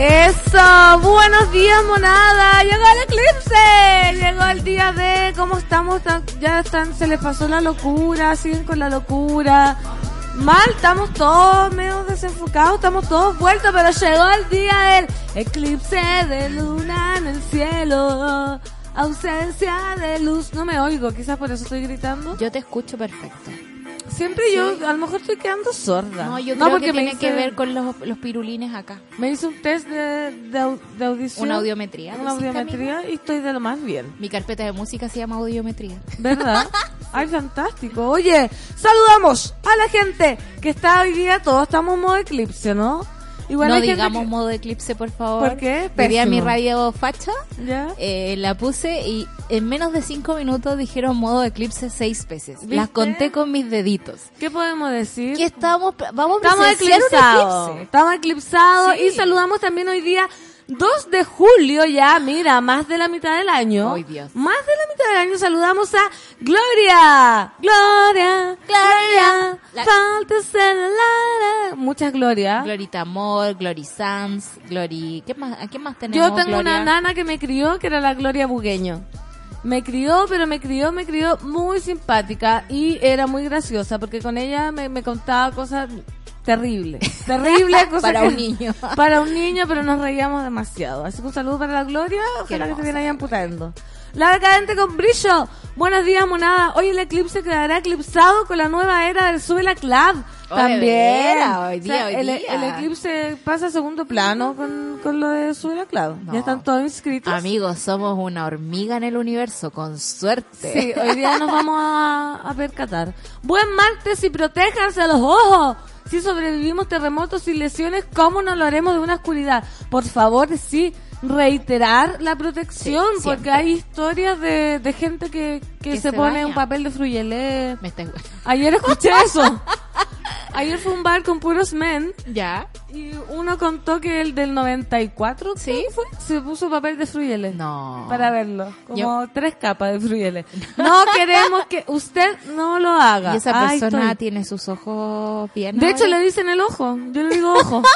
Eso, buenos días monada, llegó el eclipse, llegó el día de cómo estamos, Tan- ya están, se les pasó la locura, siguen con la locura, mal, estamos todos medio desenfocados, estamos todos vueltos, pero llegó el día del eclipse de luna en el cielo, ausencia de luz, no me oigo, quizás por eso estoy gritando. Yo te escucho perfecto. Siempre yo, a lo mejor estoy quedando sorda. No, yo creo que me tiene que ver con los, los pirulines acá. Me hice un test de, de, au- de audición. Una audiometría. Una ¿decís, audiometría y estoy de lo más bien. Mi carpeta de música se llama audiometría. ¿Verdad? Ay, fantástico. Oye, saludamos a la gente que está hoy día, todos estamos en modo eclipse, ¿no? Igual no digamos que- modo eclipse, por favor. ¿Por qué? Hoy día mi radio facha ¿Ya? eh, la puse y en menos de cinco minutos dijeron modo eclipse seis veces. ¿Viste? Las conté con mis deditos. ¿Qué podemos decir? ¿Qué estamos? Vamos a Estamos eclipsados. eclipse. Estamos eclipsados Sí. y saludamos también hoy día 2 de julio ya, mira, más de la mitad del año. Ay, Dios. Más de la mitad del año saludamos a Gloria. Gloria. Gloria. La- Falta ser la- Muchas glorias. Glorita Amor, Glory Sans, Glory... ¿Qué más, ¿A quién más tenemos, Yo tengo Gloria? una nana que me crió, que era la Gloria Bugueño. Me crió, pero me crió, me crió muy simpática y era muy graciosa porque con ella me, me contaba cosas terribles. Terribles cosas. Para que- un niño. Para un niño, pero nos reíamos demasiado. Así que un saludo para la Gloria, ojalá que te viene ahí amputando. La decadente con brillo. Buenos días, monada. Hoy el eclipse quedará eclipsado con la nueva era del Sube la Club. Oh, También. hoy día, hoy el, día. el eclipse pasa a segundo plano con, con lo de Sube la Club. No. Ya están todos inscritos. Amigos, somos una hormiga en el universo, con suerte. Sí, hoy día nos vamos a, a percatar. Buen martes y protéjanse los ojos. Si sobrevivimos terremotos y lesiones, ¿cómo no lo haremos de una oscuridad? Por favor, sí, reiterar la protección, Sí, porque hay historias de, de gente que, que, Que se, se pone un papel de fruyelé. Me está... Ayer escuché eso. Ayer fue un bar con puros men ¿Ya? y uno contó que el del 94 Sí. fue, se puso papel de fruyelé No. para verlo. Como Yo- tres capas de fruyele. No queremos que usted no lo haga. Y esa persona estoy. tiene sus ojos bien... De hecho, le dicen el ojo. Yo le digo ojo.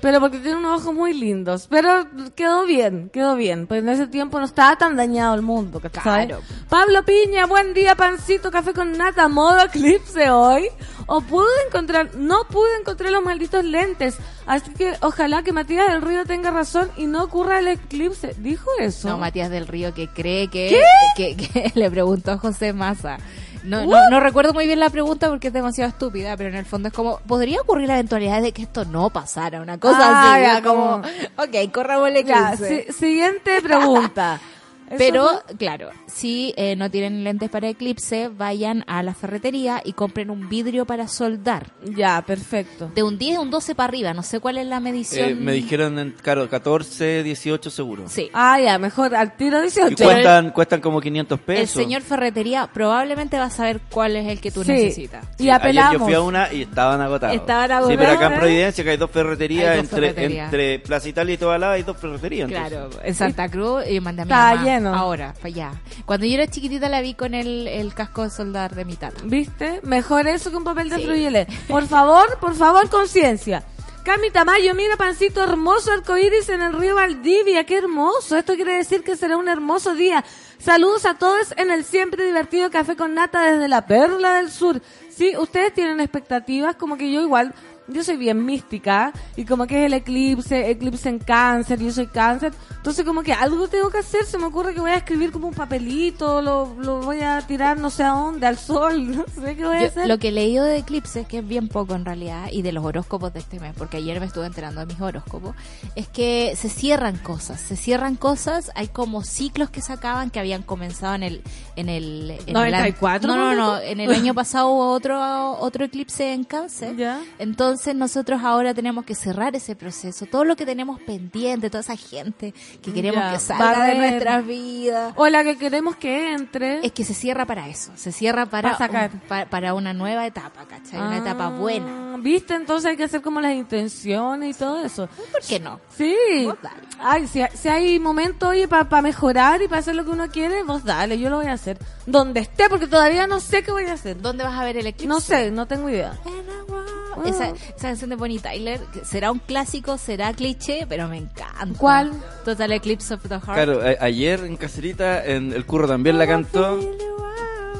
Pero porque tiene unos ojos muy lindos. Pero quedó bien, quedó bien. Pues en ese tiempo no estaba tan dañado el mundo, ¿cachai? Claro. Pablo Piña, buen día, pancito, café con nata, modo eclipse hoy. O pude encontrar, no pude encontrar los malditos lentes. Así que ojalá que Matías del Río tenga razón y no ocurra el eclipse. ¿Dijo eso? No, Matías del Río que cree que, que, que le preguntó a José Massa. No, no, no recuerdo muy bien la pregunta porque es demasiado estúpida, pero en el fondo es como, ¿podría ocurrir la eventualidad de que esto no pasara? Una cosa Ah, así, ya, como, ok, corramos el Ya, eclipse. si- siguiente pregunta. Pero, claro, si eh, no tienen lentes para eclipse, vayan a la ferretería y compren un vidrio para soldar. Ya, perfecto. De un 10 a un 12 para arriba, no sé cuál es la medición. Eh, me dijeron, en- claro, 14, 18 seguro. Sí. Ah, ya, mejor al tiro Y 18. cuestan, cuestan como 500 El pesos. señor ferretería probablemente va a saber cuál es el que tú Sí. necesitas. Y Ayer yo apelamos. fui a una y estaban agotados. Estaban Sí, pero acá en agotados, ¿eh? Providencia, que hay dos ferreterías, Hay dos entre, ferreterías. entre Plaza Italia y Tobalaba hay dos ferreterías. entonces. Claro, en Santa Cruz y mandé a mi mamá ahora, para allá. Cuando yo era chiquitita la vi con el, el casco de soldar de mi tata. ¿Viste? Mejor eso que un papel de Sí. Por favor, por favor, conciencia. Cami Tamayo, mira, pancito hermoso arcoíris en el río Valdivia. Qué hermoso. Esto quiere decir que será un hermoso día. Saludos a todos en el siempre divertido Café con Nata desde la Perla del Sur. Sí, ustedes tienen expectativas, como que yo igual yo soy bien mística y como que es el eclipse, eclipse en cáncer, yo soy cáncer, entonces como que algo tengo que hacer, se me ocurre que voy a escribir como un papelito, lo, lo voy a tirar no sé a dónde, al sol, no sé qué voy a Yo- hacer. lo que he leído de eclipses, que es bien poco en realidad, y de los horóscopos de este mes, porque ayer me estuve enterando de mis horóscopos, es que se cierran cosas, se cierran cosas, hay como ciclos que se acaban que habían comenzado en el... En el en el 94, no, no, no, tú. en el año pasado hubo otro, otro eclipse en cáncer. Ya. Entonces nosotros ahora tenemos que cerrar ese proceso, todo lo que tenemos pendiente, toda esa gente que queremos Ya, que salga de nuestras vidas. O la que queremos que entre. Es que se cierra para eso, se cierra para, Para sacar. un- para una nueva etapa, ¿cachai? Una etapa Ah, buena. ¿Viste? Entonces hay que hacer como las intenciones y todo eso. ¿Por qué no? Sí. Vos dale. Ay, si, si hay momento, oye, para mejorar y para hacer lo que uno quiere, vos dale, yo lo voy a hacer. Donde esté, porque todavía no sé qué voy a hacer. ¿Dónde vas a ver el eclipse? No sé, no tengo idea. Esa, esa canción de Bonnie Tyler, que será un clásico, será cliché, pero me encanta. ¿Cuál? Total Eclipse of the Heart. Claro, a- ayer en Cacerita, en el curro también la cantó.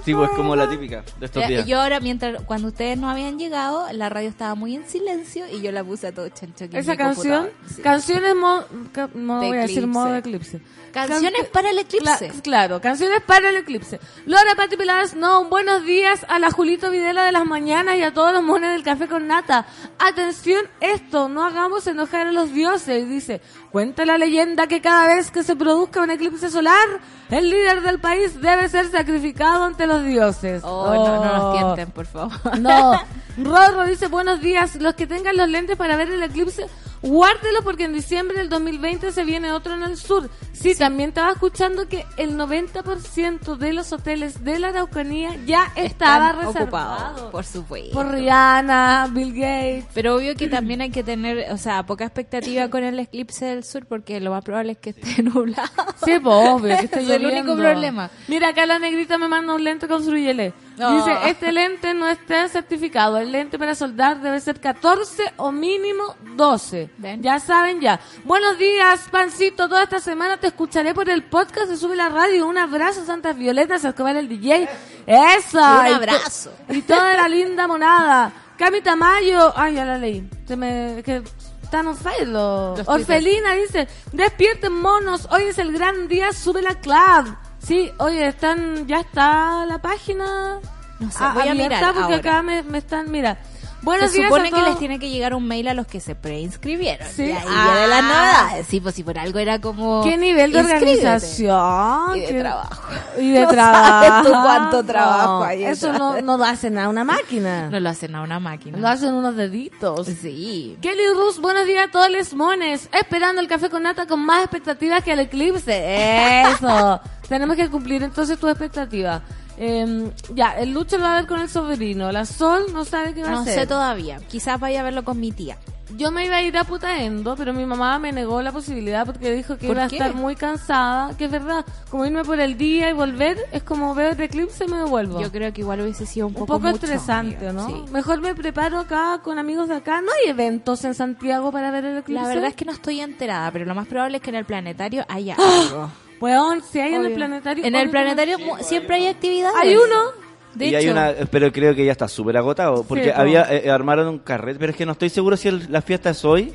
Sí, pues como la típica de estos días. Yo ahora, mientras cuando ustedes no habían llegado, la radio estaba muy en silencio y yo la puse a todo chancho aquí Esa canción. Sí. canciones mo- ca- no De voy a decir modo eclipse. Canciones Can- para el eclipse. Cla- claro, canciones para el eclipse. Laura Pati Peladas, no, un buenos días a la Julito Videla de las mañanas y a todos los mones del café con nata. Atención, esto, no hagamos enojar a los dioses. Dice, cuenta la leyenda que cada vez que se produzca un eclipse solar, el líder del país debe ser sacrificado ante los dioses. Oh, no, no nos Oh. tienten, por favor. No. Rorro dice, buenos días. Los que tengan los lentes para ver el eclipse, guárdelos porque en diciembre del 2020 se viene otro en el sur. Sí, también estaba escuchando que el 90% de los hoteles de la Araucanía ya estaba Están reservado. ocupados, por supuesto. Por Rihanna, Bill Gates. Pero obvio que también hay que tener, o sea, poca expectativa con el eclipse del sur porque lo más probable es que esté nublado. Sí, pues obvio, que esté Es el único problema. Mira, acá la negrita me manda un lente con fruyele. Oh. Dice, este lente no está certificado. El lente para soldar debe ser 14 o mínimo 12. Ven. Ya saben ya. Buenos días, Pancito. Toda esta semana te escucharé por el podcast de Sube la Radio. Un abrazo, Santas Violetas, Escobar el DJ. ¡Eso! Un abrazo. Y toda la linda monada. Cami Tamayo. Ay, ya la leí. Se me... Que... Están on fire los... Los Orfelina dice, despierten monos, hoy es el gran día, sube la club. Sí, oye, están, ya está la página No sé, a- voy a mirar porque ahora. acá me, me están, mira. Buenos Se días supone a que les tiene que llegar un mail a los que se preinscribieron. Sí. Y ahí Ah. viene la novedades. Sí, pues si por algo era como... ¿Qué nivel de organización? Y de ¿Qué- trabajo. Y de No trabajo. sabes tú cuánto trabajo hay Eso no, no lo hace nada una máquina. No lo hacen a una máquina. Lo hacen unos deditos. Sí. Kelly Rus, buenos días a todos los mones. Esperando el café con nata con más expectativas que el eclipse. Eso. Tenemos que cumplir entonces tu expectativa. Eh, ya, el Lucho lo va a ver con el sobrino. La Sol no sabe qué va a No hacer. sé todavía. Quizás vaya a verlo con mi tía. Yo me iba a ir a Putaendo, pero mi mamá me negó la posibilidad porque dijo que ¿Por iba a estar muy cansada. Que es verdad, como irme por el día y volver, es como ver el eclipse y me devuelvo. Yo creo que igual hubiese sido un un poco, poco mucho, estresante. ¿no? Sí. Mejor me preparo acá con amigos de acá. ¿No hay eventos en Santiago para ver el eclipse? La verdad es que no estoy enterada, pero lo más probable es que en el planetario haya algo. Weón, si hay en el planetario. En el planetario mu- siempre hay actividades. Hay uno. De y hecho, hay una, pero creo que ya está súper agotado, porque po. había eh, armaron un carrete, pero es que no estoy seguro si el- la fiesta es hoy,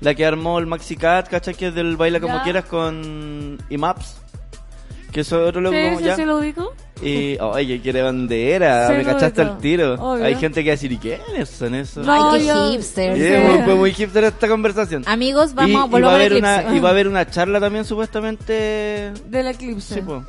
la que armó el Maxi Cat, ¿cachai? Que es del Baila Como Ya. Quieras con IMAPS, que es otro loco, Sí, sí, ya. sí, lo ubico. Y, oye, quiere bandera, Sí, me cachaste al tiro. Obvio. Hay gente que va a decir, ¿y quiénes son esos? No, Ay, qué hipster. Sí. fue muy hipster esta conversación. Amigos, vamos y, a y volver va a haber una y va a haber una charla también supuestamente Del eclipse. sí, po.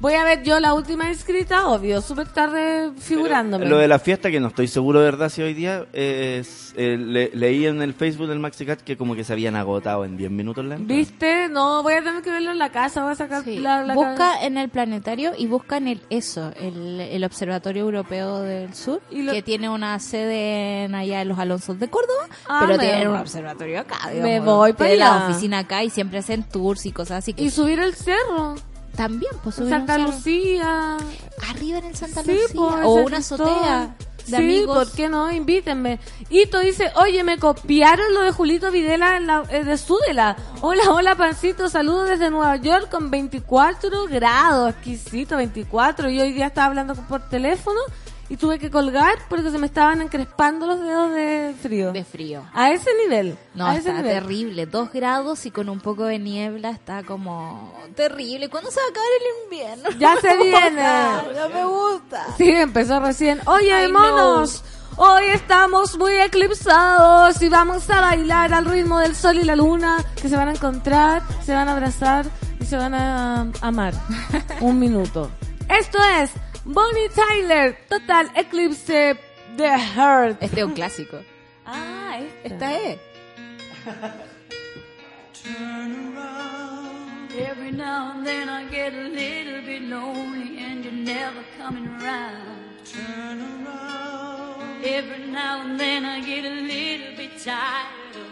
Voy a ver yo la última inscrita, obvio, súper tarde figurándome. Lo de la fiesta, que no estoy seguro de verdad si hoy día, es, eh, le- leí en el Facebook del Maxicat que como que se habían agotado en 10 minutos la entrada. ¿Viste? No, voy a tener que verlo en la casa, voy a sacar Sí. la, la Busca en el planetario y busca en el ESO, el, el Observatorio Europeo del Sur, Y lo- que tiene una sede en allá en los Alonsos de Córdoba, Ah, pero me tiene un observatorio acá. Me digamos. voy para la oficina acá y siempre hacen tours y cosas así que Y subir el cerro. También pues Santa. Lucía. arriba en el Santa Sí, Lucía pues, o una azotea de sí, amigos. ¿por qué no? Invítenme. Ito dice, oye, me copiaron lo de Julito Videla en la, eh, de Súdela. Hola, hola, pancito, saludos desde Nueva York con 24 grados, exquisito, 24. Y hoy día estaba hablando por teléfono y tuve que colgar porque se me estaban encrespando los dedos de frío. De frío. A ese nivel. No, a ese está nivel. terrible. Dos grados y con un poco de niebla está como terrible. ¿Cuándo se va a acabar el invierno? Ya se viene. No me gusta. Sí, empezó recién. Oye, monos, hoy estamos muy eclipsados y vamos a bailar al ritmo del sol y la luna, que se van a encontrar, se van a abrazar y se van a amar. Un minuto. Esto es Bonnie Tyler, Total Eclipse The Heart. Este es un clásico. Ah, Esta es. Every now and then I get a little bit lonely and you're never coming around. Turn around. Every now and then I get a little bit tired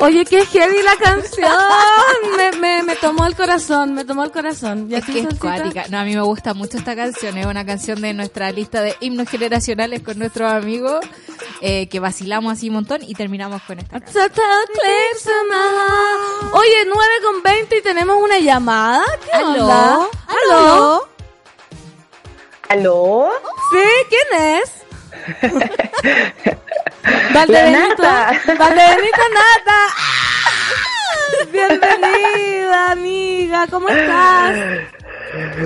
Oye, qué heavy la canción. Me, me, me tomó el corazón, me tomó el corazón. ¿Y Es que es cuática. No, a mí me gusta mucho esta canción. Es una canción de nuestra lista de himnos generacionales con nuestros amigos eh, que vacilamos así un montón y terminamos con esta canción. Oye, 9 con 20 y tenemos una llamada. ¿Qué ¿Aló? onda? ¿Aló? ¿Aló? Sí, ¿quién es? Valdebenito. Valdebenito Nata. ¡Ah! Bienvenida, amiga. ¿Cómo estás?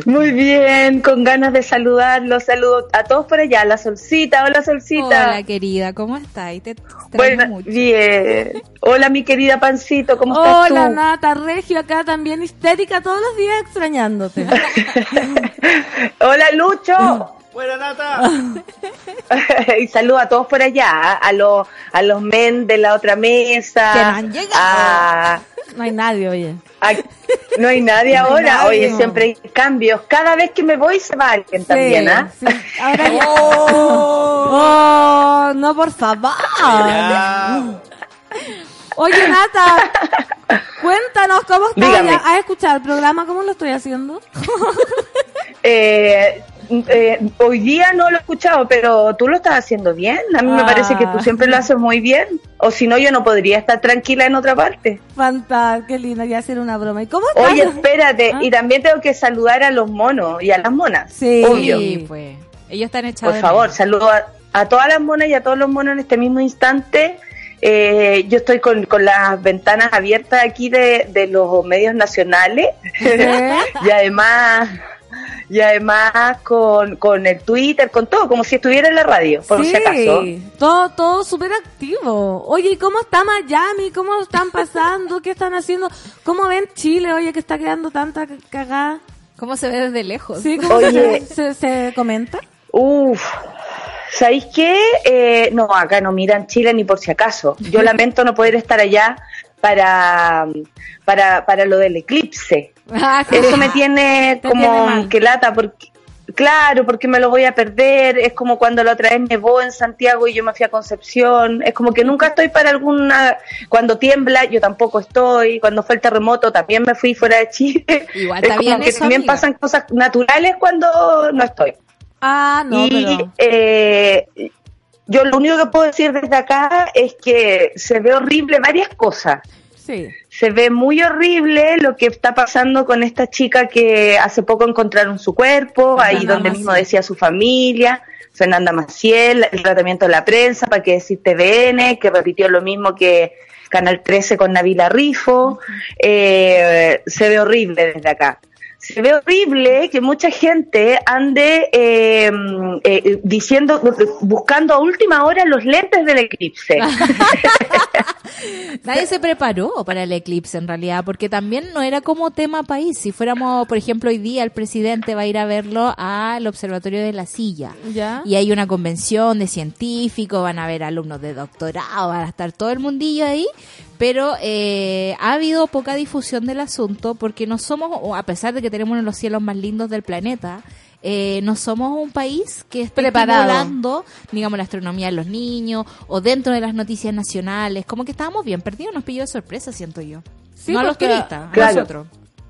Muy bien, con ganas de saludarlos. Saludo a todos por allá. La Solcita, hola Solcita. Hola, querida, ¿cómo estás? Te Bueno, mucho. bien. Hola mi querida Pancito, ¿cómo estás Hola? Nata. Regio acá también histérica todos los días extrañándote. Hola Lucho. ¡Buena nata! y saludo a todos por allá, a los a los men de la otra mesa. Que no han llegado. a- No hay nadie, oye. a- no hay nadie ahora. nadie, Oye, siempre hay cambios. Cada vez que me voy se va alguien también, ¿ah? Sí, sí. Ahora ya. Oh, no, por favor. Oye, Nata, cuéntanos cómo estás. ¿Has escuchado el programa? ¿Cómo lo estoy haciendo? Eh, eh, hoy día no lo he escuchado, pero tú lo estás haciendo bien. A mí me Ah. parece que tú siempre lo haces muy bien. O si no, yo no podría estar tranquila en otra parte. Fantástico, qué linda, ya hacer una broma. ¿Y cómo estás? Oye, espérate. Ah. Y también tengo que saludar a los monos y a las monas. Sí. Obvio. Sí, pues. Ellos están echados. Por favor, saludo a, a todas las monas y a todos los monos en este mismo instante. Eh, yo estoy con, con las ventanas abiertas aquí de, de los medios nacionales y además y además con, con el Twitter, con todo, como si estuviera en la radio, por sí, si acaso. todo, todo súper activo. Oye, ¿y cómo está Miami? ¿Cómo están pasando? ¿Qué están haciendo? ¿Cómo ven Chile? Oye, que está quedando tanta cagada. ¿Cómo se ve desde lejos? Sí, ¿cómo Oye. se, se, se comenta? Uf, ¿sabéis qué? Eh, no, acá no miran Chile ni por si acaso. Yo lamento no poder estar allá para, para, para lo del eclipse. Ah, sí. Eso me tiene Te tiene como mal. que lata porque claro, porque me lo voy a perder, es como cuando la otra vez nevó en Santiago y yo me fui a Concepción, es como que nunca estoy para alguna cuando tiembla yo tampoco estoy, cuando fue el terremoto también me fui fuera de Chile. Igual es como bien que eso, también amiga. pasan cosas naturales cuando no estoy. Ah, no, y pero... eh, yo lo único que puedo decir desde acá es que se ve horrible varias cosas Sí. se ve muy horrible lo que está pasando con esta chica que hace poco encontraron su cuerpo, ahí donde mismo decía su familia, Fernanda Maciel, el tratamiento de la prensa, para que decir TVN, que repitió lo mismo que Canal 13 con Navila Rifo, eh, se ve horrible desde acá. Se ve horrible que mucha gente ande eh, eh, diciendo, buscando a última hora los lentes del eclipse. Nadie se preparó para el eclipse en realidad, porque también no era como tema país. Si fuéramos, por ejemplo, hoy día el presidente va a ir a verlo al Observatorio de la Silla. ¿Ya? Y hay una convención de científicos, van a ver alumnos de doctorado, van a estar todo el mundillo ahí, pero eh, ha habido poca difusión del asunto porque no somos, o a pesar de que tenemos uno de los cielos más lindos del planeta, eh, no somos un país que esté Preparado. estimulando, digamos, la astronomía en los niños o dentro de las noticias nacionales. Como que estábamos bien perdidos, nos pilló de sorpresa, siento yo. Sí, no a los turistas, a Claro. nosotros.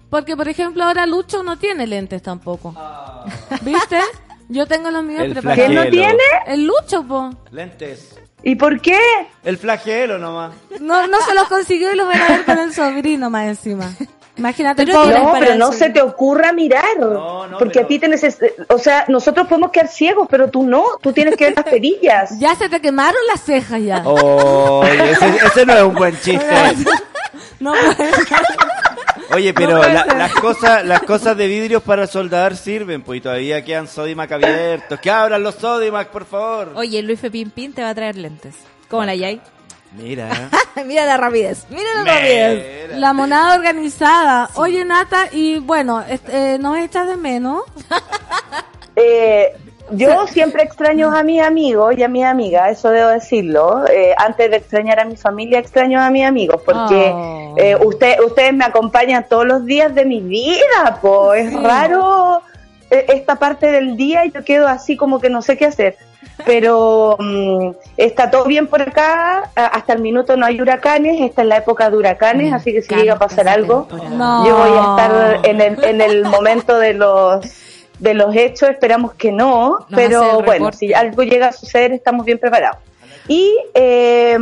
Porque, por ejemplo, ahora Lucho no tiene lentes tampoco. ¿Viste? Yo tengo los míos preparados. ¿Quién no tiene? El Lucho, po. Lentes. ¿Y por qué? El flagelo nomás. No, no se los consiguió y los van a ver con el sobrino más encima. Imagínate Pero No, pero no se te ocurra mirar. No, no, porque pero- a ti te neces O sea, nosotros podemos quedar ciegos, pero tú no. Tú tienes que ver las perillas. Ya se te quemaron las cejas ya. Oye, ese, ese no es un buen chiste. No puede ser. Oye, pero la- las cosas las cosas de vidrios para soldar sirven, pues y todavía quedan Sodimac abiertos. Que abran los Sodimac, por favor. Oye, Luis Pepín Pin te va a traer lentes. ¿Cómo la Yay? Mira. mira la rapidez, mira la rapidez. Mira. La monada organizada. Oye, Nata, y bueno, eh, ¿nos echas de menos? Eh, yo siempre extraño a mis amigos y a mis amigas, eso debo decirlo. Eh, antes de extrañar a mi familia, extraño a mis amigos, porque Oh. eh, usted, ustedes me acompañan todos los días de mi vida, pues es raro eh, esta parte del día y yo quedo así como que no sé qué hacer. pero mm, está todo bien por acá. Hasta el minuto no hay huracanes. Esta es la época de huracanes, Me así que si llega a pasar algo. No. yo voy a estar en el, en el momento de los de los hechos. Esperamos que no, Nos pero bueno, si algo llega a suceder, estamos bien preparados. Y eh,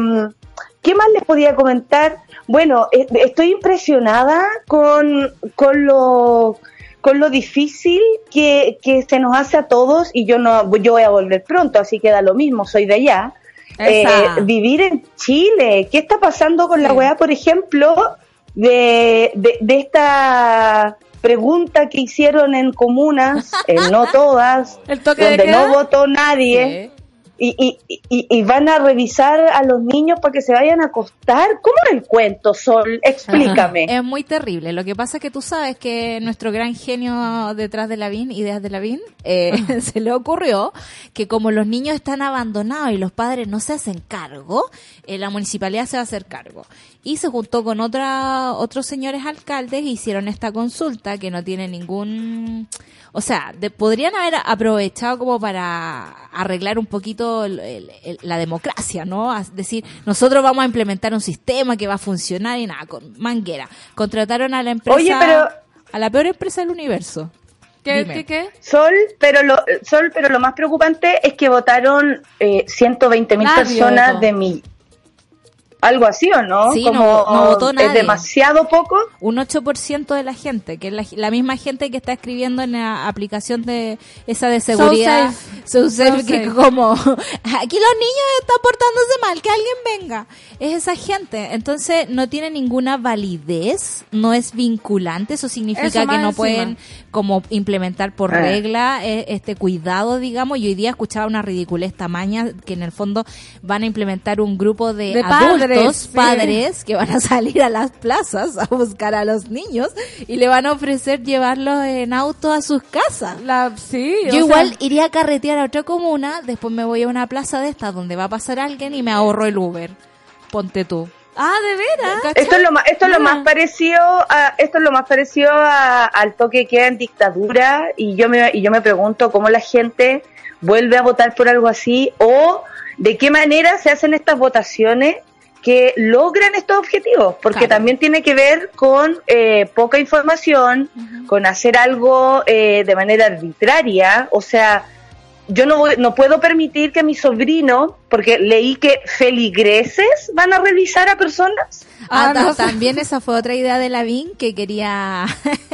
¿qué más les podía comentar? Bueno, eh, estoy impresionada con, con lo con lo difícil que, que se nos hace a todos y yo no yo voy a volver pronto, así que da lo mismo, soy de allá. Eh, vivir en Chile, ¿qué está pasando con la weá, por ejemplo, de, de, de esta pregunta que hicieron en comunas, en no todas, El toque donde no votó nadie? Y, y, y, y van a revisar a los niños para que se vayan a acostar. ¿Cómo es el cuento, Sol? Explícame. Es muy terrible. Lo que pasa es que tú sabes que nuestro gran genio detrás de Lavín, ideas de Lavín, eh, se le ocurrió que como los niños están abandonados y los padres no se hacen cargo, eh, la municipalidad se va a hacer cargo. Y se juntó con otra, otros señores alcaldes e hicieron esta consulta que no tiene ningún... O sea, de- podrían haber aprovechado como para arreglar un poquito el- el- el- la democracia, ¿no? Es decir, nosotros vamos a implementar un sistema que va a funcionar y nada, con manguera. Contrataron a la empresa, Oye, pero- a la peor empresa del universo. ¿Qué, Dime. qué, qué? Sol, pero lo, Sol, pero lo más preocupante es que votaron eh, 120 mil personas de mi. Algo así, ¿o no? Sí, Como, no- no votó nadie. Es demasiado poco. Un 8% de la gente, que es la, la misma gente que está escribiendo en la aplicación de esa de seguridad. So safe, So que safe. como, aquí los niños están portándose mal, que alguien venga. Es esa gente. Entonces no tiene ninguna validez, no es vinculante, eso significa Eso que no encima. pueden como implementar por Ah. regla eh, este cuidado, digamos. Y hoy día escuchaba una ridiculez tamaña que en el fondo van a implementar un grupo de, De adultos, padres, sí. padres que van a salir a las plazas a buscar a los niños y le van a ofrecer llevarlos en auto a sus casas. La, sí, Yo sea, igual iría a carretear a otra comuna, después me voy a una plaza de estas donde va a pasar alguien y me ahorro el Uber. Ponte tú. Ah, de veras. ¿Cachai? Esto es lo más, esto es lo Mira. más parecido a, esto es lo más parecido a- al toque que queda en dictadura y yo me, y yo me pregunto cómo la gente vuelve a votar por algo así o de qué manera se hacen estas votaciones que logran estos objetivos, porque Claro. también tiene que ver con eh, poca información, con hacer algo eh, de manera arbitraria, o sea, yo no, voy- no puedo permitir que mi sobrino, porque leí que feligreses van a revisar a personas. Ah, Ah, no también esa fue otra idea de Lavín que quería,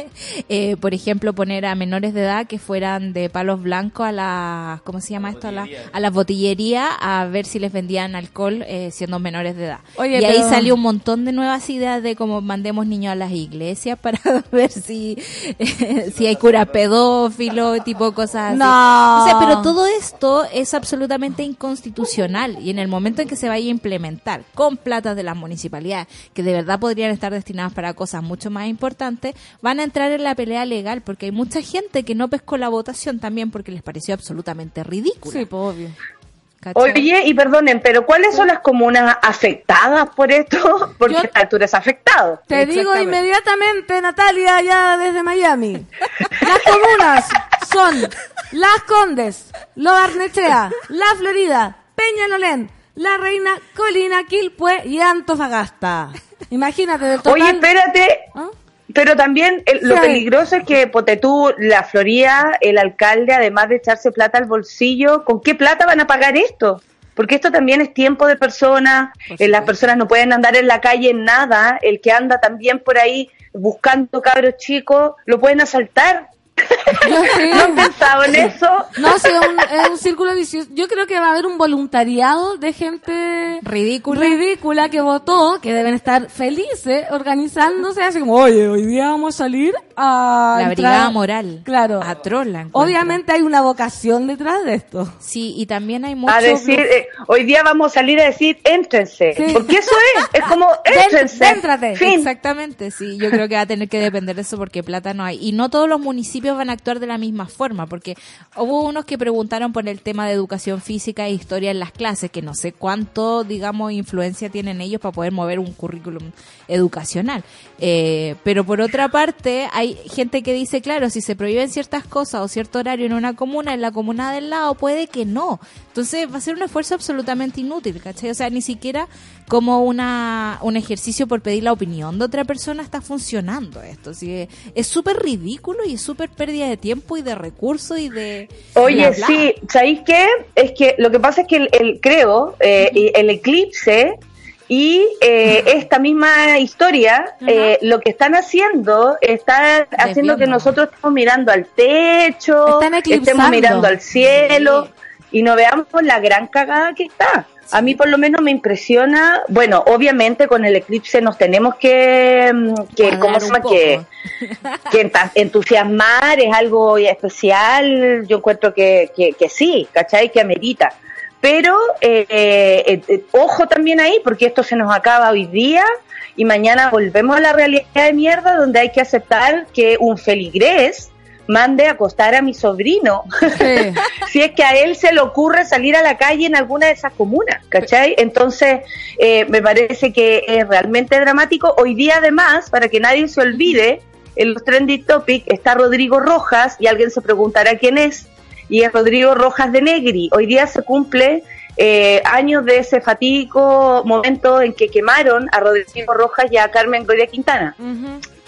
eh, por ejemplo, poner a menores de edad que fueran de palos blancos a las, ¿cómo se llama esto? A, la- a botillerías a ver si les vendían alcohol eh, siendo menores de edad. Oye, y ahí pero- salió un montón de nuevas ideas de cómo mandemos niños a las iglesias para ver si, si hay cura pedófilo, tipo cosas así. No. O sea, pero todo esto es absolutamente inconstitucional y en el momento en que se vaya a implementar con plata de las municipalidades, que de verdad podrían estar destinadas para cosas mucho más importantes, van a entrar en la pelea legal porque hay mucha gente que no pescó la votación también porque les pareció absolutamente ridículo. Sí, pues obvio. ¿cachai? Oye, y perdonen, pero ¿cuáles son las comunas afectadas por esto? Porque Yo- a esta altura es afectado. Te digo inmediatamente, Natalia, ya desde Miami. Las comunas son Las Condes, Lo Barnechea, La Florida, Peñalolén, La Reina, Colina, Quilpue y Antofagasta. Imagínate del total. Oye, espérate, ¿Ah? pero también el- lo peligroso es que, ponte tú, la Florida, el alcalde, además de echarse plata al bolsillo, ¿con qué plata van a pagar esto? Porque esto también es tiempo de personas, eh, las personas no pueden andar en la calle en nada, el que anda también por ahí buscando cabros chicos, lo pueden asaltar. Yo sí. ¿No han pensado en eso? No, sí, es un, es un círculo vicioso. Yo creo que va a haber un voluntariado de gente Ridículo. ridícula que votó, que deben estar felices organizándose, así como, oye, hoy día vamos a salir a... La entrar". brigada moral. Claro. La encuentro. Obviamente hay una vocación detrás de esto. Sí, y también hay mucho... a decir, eh, hoy día vamos a salir a decir, éntrense. Sí. Porque eso es, es como, éntrense. déntrate. Fin. Exactamente, sí. Yo creo que va a tener que depender de eso porque plata no hay. Y no todos los municipios van a actuar de la misma forma, porque hubo unos que preguntaron por el tema de educación física e historia en las clases, que no sé cuánto, digamos, influencia tienen ellos para poder mover un currículum educacional. Eh, pero por otra parte, hay hay gente que dice, claro, si se prohíben ciertas cosas o cierto horario en una comuna, en la comuna del lado puede que no. Entonces va a ser un esfuerzo absolutamente inútil, ¿cachai? O sea, ni siquiera como una, un ejercicio por pedir la opinión de otra persona está funcionando esto. Así que es súper ridículo y es súper pérdida de tiempo y de recursos y de... Oye, bla, bla. sí, ¿sabéis qué? Es que lo que pasa es que el, el- creo, eh, el eclipse y eh, esta misma historia, eh, lo que están haciendo, está haciendo que nosotros estemos mirando al techo, estemos mirando al cielo y no veamos la gran cagada que está. A mí por lo menos me impresiona, bueno, obviamente con el eclipse nos tenemos que, mm, que ¿cómo se llama? Que, entusiasmar es algo especial, yo encuentro que, que, que sí, ¿cachai? Que amerita. Pero eh, eh, eh, ojo también ahí, porque esto se nos acaba hoy día y mañana volvemos a la realidad de mierda donde hay que aceptar que un feligrés mande a acostar a mi sobrino Sí. si es que a él se le ocurre salir a la calle en alguna de esas comunas, ¿cachai? Entonces, eh, me parece que es realmente dramático. Hoy día, además, para que nadie se olvide, en los trending topic está Rodrigo Rojas y alguien se preguntará quién es. Y es Rodrigo Rojas de Negri. Hoy día se cumple eh, años de ese fatídico momento en que quemaron a Rodrigo Rojas y a Carmen Gloria Quintana.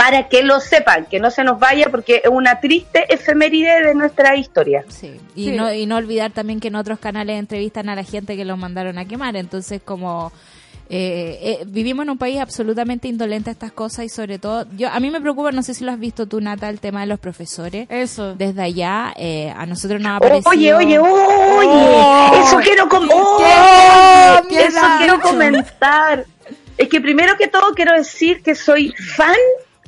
Para que lo sepan, que no se nos vaya porque es una triste efeméride de nuestra historia. Sí. Y, Sí. No, y no olvidar también que en otros canales entrevistan a la gente que los mandaron a quemar. Entonces, como eh, eh, vivimos en un país absolutamente indolente a estas cosas y sobre todo, yo a mí me preocupa, no sé si lo has visto tú, Nata, el tema de los profesores. Eso. Desde allá, eh, a nosotros nos ha parecido... Oye, oye, oye, Oh. eso quiero com- ¿Qué? ¡Oh! ¿Qué eso has quiero comentar. Es que primero que todo quiero decir que soy fan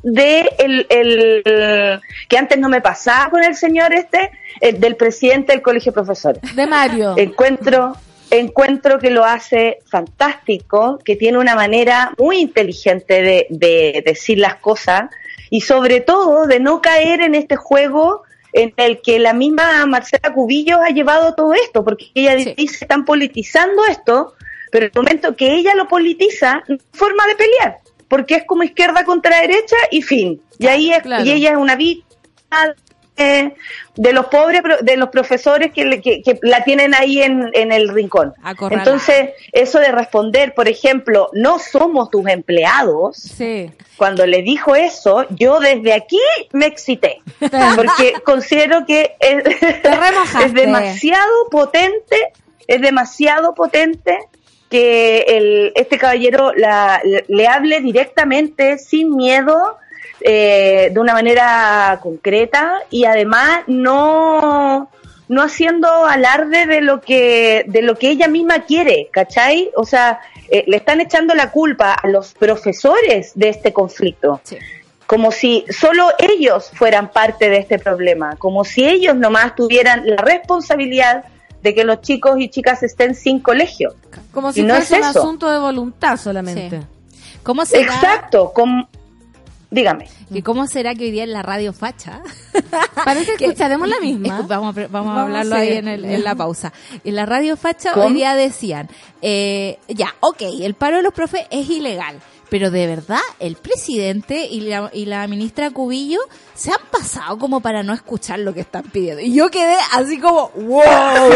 de el, el que antes no me pasaba con el señor este, el del presidente del colegio de profesores. De Mario. Encuentro, encuentro que lo hace fantástico, que tiene una manera muy inteligente de, de decir las cosas y sobre todo de no caer en este juego en el que la misma Marcela Cubillos ha llevado todo esto, porque ella Sí. dice, están politizando esto, pero el momento que ella lo politiza, no hay forma de pelear, porque es como izquierda contra derecha y fin. Y ahí es, Claro. y ella es una víctima de los pobres, de los profesores que, le- que, que la tienen ahí en, en el rincón. Acorralada. Entonces, eso de responder, por ejemplo, no somos tus empleados, Sí. cuando le dijo eso, yo desde aquí me excité, porque considero que es, es demasiado potente, es demasiado potente que el, este caballero la- le, le hable directamente, sin miedo, eh, de una manera concreta y además no no haciendo alarde de lo que de lo que ella misma quiere, ¿cachai? O sea, eh, le están echando la culpa a los profesores de este conflicto Sí. como si solo ellos fueran parte de este problema, como si ellos nomás tuvieran la responsabilidad de que los chicos y chicas estén sin colegio. Como si Y no fuese es un eso. asunto de voluntad solamente. Sí. ¿Cómo será, Exacto, dígame. que ¿Cómo será que hoy día en la radio facha Parece que escucharemos la misma. Vamos a, pre- vamos a hablarlo a ahí en, el- en la pausa. En la radio facha ¿Cómo? hoy día decían, eh, ya, ok, el paro de los profes es ilegal, pero de verdad el presidente y la, y la ministra Cubillo se han pasado como para no escuchar lo que están pidiendo. Y yo quedé así como, wow.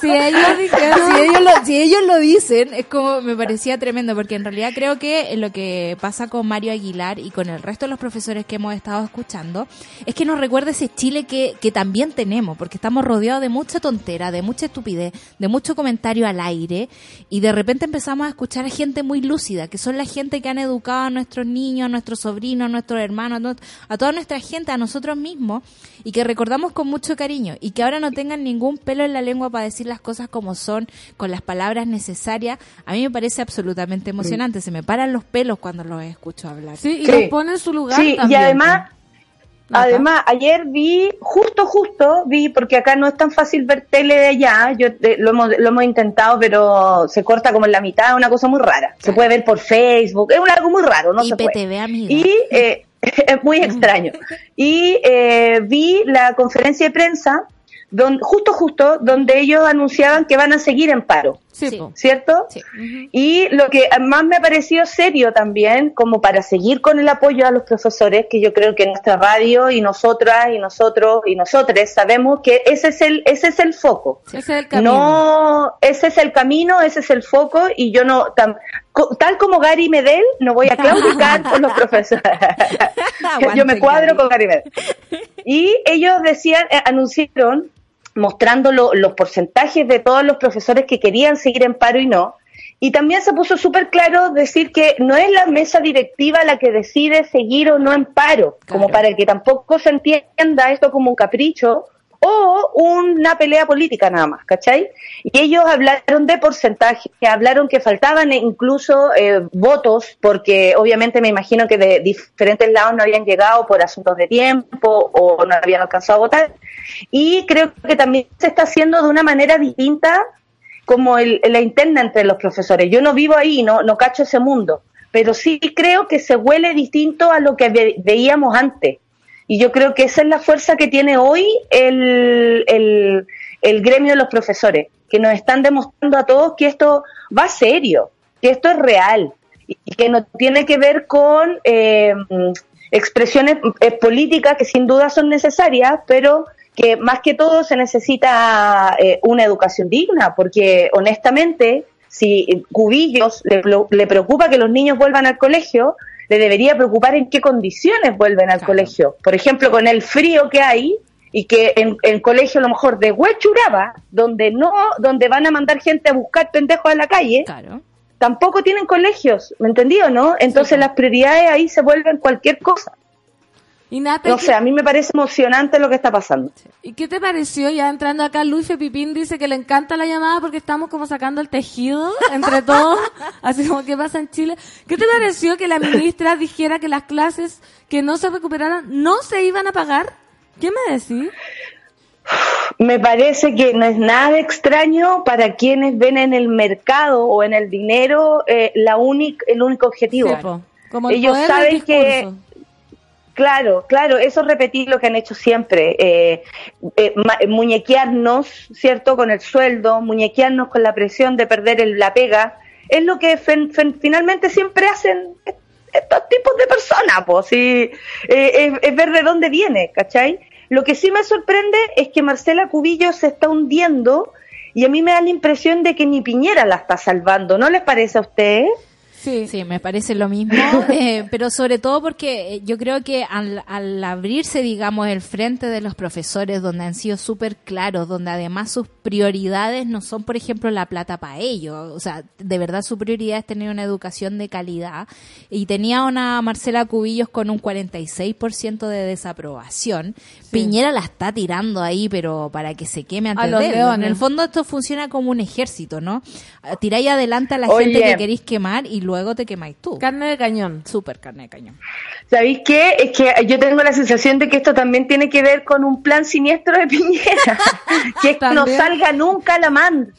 Si ellos dijeron... si, ellos lo, si ellos lo dicen, es como me parecía tremendo, porque en realidad creo que lo que pasa con Mario Aguilar y con el resto de los profesores que hemos estado escuchando, es que nos recuerda ese Chile que, que también tenemos, porque estamos rodeados de mucha tontera, de mucha estupidez, de mucho comentario al aire, y de repente empezamos a escuchar a gente muy lúcida, que son la gente que han educado a nuestros niños, a nuestros sobrinos, a nuestros hermanos, a no- a toda nuestra gente, a nosotros mismos, y que recordamos con mucho cariño, y que ahora no tengan ningún pelo en la lengua para decir las cosas como son, con las palabras necesarias, a mí me parece absolutamente emocionante, se me paran los pelos cuando los escucho hablar. Sí, y Sí. los pone en su lugar Sí, y además, Nata. además, ayer vi, justo, justo, vi, porque acá no es tan fácil ver tele de allá, yo eh, lo hemos, lo hemos intentado, pero se corta como en la mitad, una cosa muy rara. Se puede ver por Facebook, es un- algo muy raro, no se puede. Amiga. Y eh, es muy extraño. Y eh, vi la conferencia de prensa, don, justo, justo, donde ellos anunciaban que van a seguir en paro. Sí, Sí. po. ¿cierto? Y lo que más me ha parecido serio también, como para seguir con el apoyo a los profesores, que yo creo que nuestra radio y nosotras y nosotros y nosotres sabemos que ese es el, ese es el foco. Ese es el camino. No, ese es el camino, ese es el foco y yo no, tam- tal como Gary Medel, no voy a claudicar por los profesores. yo me cuadro con Gary Medel. Y ellos decían, eh, anunciaron, mostrando lo- los porcentajes de todos los profesores que querían seguir en paro y no. Y también se puso súper claro decir que no es la mesa directiva la que decide seguir o no en paro, como para que tampoco se entienda esto como un capricho o una pelea política nada más, ¿cachai? Y ellos hablaron de porcentaje, hablaron que faltaban incluso eh, votos, porque obviamente me imagino que de diferentes lados no habían llegado por asuntos de tiempo o no habían alcanzado a votar. Y creo que también se está haciendo de una manera distinta como el, la interna entre los profesores. Yo no vivo ahí, no, no cacho ese mundo, pero sí creo que se huele distinto a lo que ve- veíamos antes. Y yo creo que esa es la fuerza que tiene hoy el, el, gremio de los profesores, que nos están demostrando a todos que esto va serio, que esto es real y que no tiene que ver con eh, expresiones eh, políticas que sin duda son necesarias, pero que más que todo se necesita eh, una educación digna, porque honestamente, si Cubillos le, pro- le preocupa que los niños vuelvan al colegio, le debería preocupar en qué condiciones vuelven al Claro. colegio. Por ejemplo, con el frío que hay y que en el colegio a lo mejor de Huechuraba, donde no, donde van a mandar gente a buscar pendejos a la calle, Claro. tampoco tienen colegios, ¿me entendí o no? Entonces las prioridades ahí se vuelven cualquier cosa. Y Nata, No ¿qué- sé, a mí me parece emocionante lo que está pasando. ¿y qué te pareció? Ya entrando acá, Luis Pipín dice que le encanta la llamada porque estamos como sacando el tejido entre todos, así como que pasa en Chile. ¿Qué te pareció que la ministra dijera que las clases que no se recuperaran no se iban a pagar? ¿Qué me decís? Me parece que no es nada extraño para quienes ven en el mercado o en el dinero eh, la el único objetivo. Sí, po. Como el Ellos saben que. Claro, claro, eso es repetir lo que han hecho siempre, eh, eh, ma- muñequearnos, ¿cierto?, con el sueldo, muñequearnos con la presión de perder la pega, es lo que finalmente siempre hacen estos tipos de personas, pues, eh, es, es ver de dónde viene, ¿cachai? Lo que sí me sorprende es que Marcela Cubillo se está hundiendo y a mí me da la impresión de que ni Piñera la está salvando, ¿no les parece a ustedes? Sí. Sí, me parece lo mismo, eh, pero sobre todo porque eh, yo creo que al, al abrirse, digamos, el frente de los profesores, donde han sido súper claros, donde además sus prioridades no son, por ejemplo, la plata para ellos, o sea, de verdad su prioridad es tener una educación de calidad, y tenía una Marcela Cubillos con un 46% de desaprobación, Piñera la está tirando ahí, pero para que se queme antes de él. En el fondo esto funciona como un ejército, ¿no? Tiráis adelante a la Oye. gente que queréis quemar y luego te quemáis tú. Carne de cañón. Súper carne de cañón. ¿Sabéis qué? Es que yo tengo la sensación de que esto también tiene que ver con un plan siniestro de Piñera, que es que no salga nunca la man.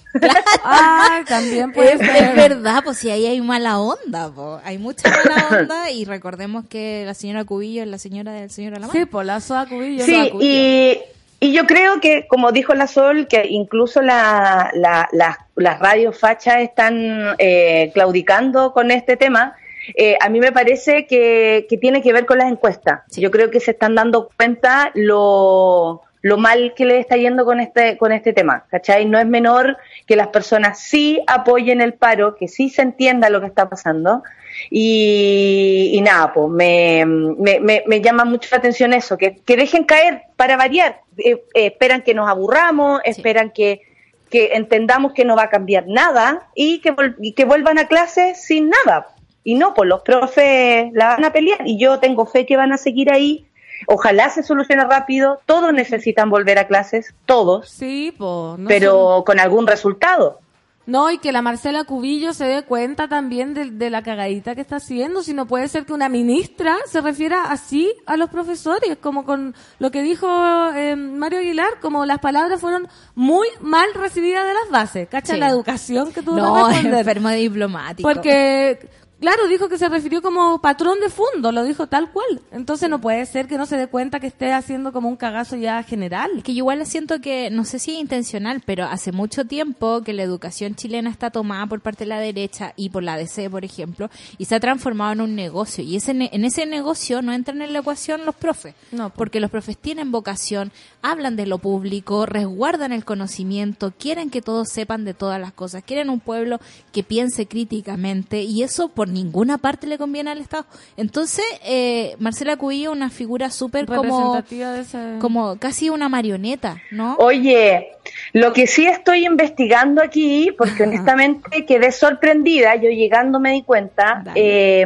Ay, también puede Es, ser. es verdad, pues si ahí hay mala onda, po. hay mucha mala onda y recordemos que la señora Cubillo es la señora del señor Alamán. Sí, por la cubillo. Sí, y, y yo creo que, como dijo la Sol, que incluso la, la- las- las radios fachas están eh, claudicando con este tema. Eh, a mí me parece que, que tiene que ver con las encuestas. Yo creo que se están dando cuenta lo, lo mal que le está yendo con este, con este tema. ¿Cachai? No es menor que las personas sí apoyen el paro, que sí se entienda lo que está pasando. Y, y nada, pues me, me, me- me llama mucho la atención eso, que, que dejen caer para variar. Eh, eh, esperan que nos aburramos, esperan que, que entendamos que no va a cambiar nada y que, y que vuelvan a clase sin nada. Y no, pues los profes la van a pelear y yo tengo fe que van a seguir ahí. Ojalá se solucione rápido. Todos necesitan volver a clases, todos, Sí, po. No pero con algún resultado. No, y que la Marcela Cubillo se dé cuenta también de, de la cagadita que está haciendo. Si no puede ser que una ministra se refiera así a los profesores, como con lo que dijo eh, Mario Aguilar, como las palabras fueron muy mal recibidas de las bases. ¿Cacha Sí. la educación que tuvo No, que responder? enfermo diplomático. Porque Claro, dijo que se refirió como patrón de fondo, lo dijo tal cual. Entonces no puede ser que no se dé cuenta que esté haciendo como un cagazo ya general. Es que yo igual siento que, no sé si es intencional, pero hace mucho tiempo que la educación chilena está tomada por parte de la derecha y por la DC, por ejemplo, y se ha transformado en un negocio. Y ese, ne- en ese negocio no entran en la ecuación los profes, No, po. porque los profes tienen vocación, hablan de lo público, resguardan el conocimiento, quieren que todos sepan de todas las cosas, quieren un pueblo que piense críticamente y eso por ninguna parte le conviene al Estado. Entonces, eh, Marcela Cubillo es una figura súper como ese... como casi una marioneta, ¿no? Oye, lo que sí estoy investigando aquí, porque honestamente quedé sorprendida, yo llegando me di cuenta, eh,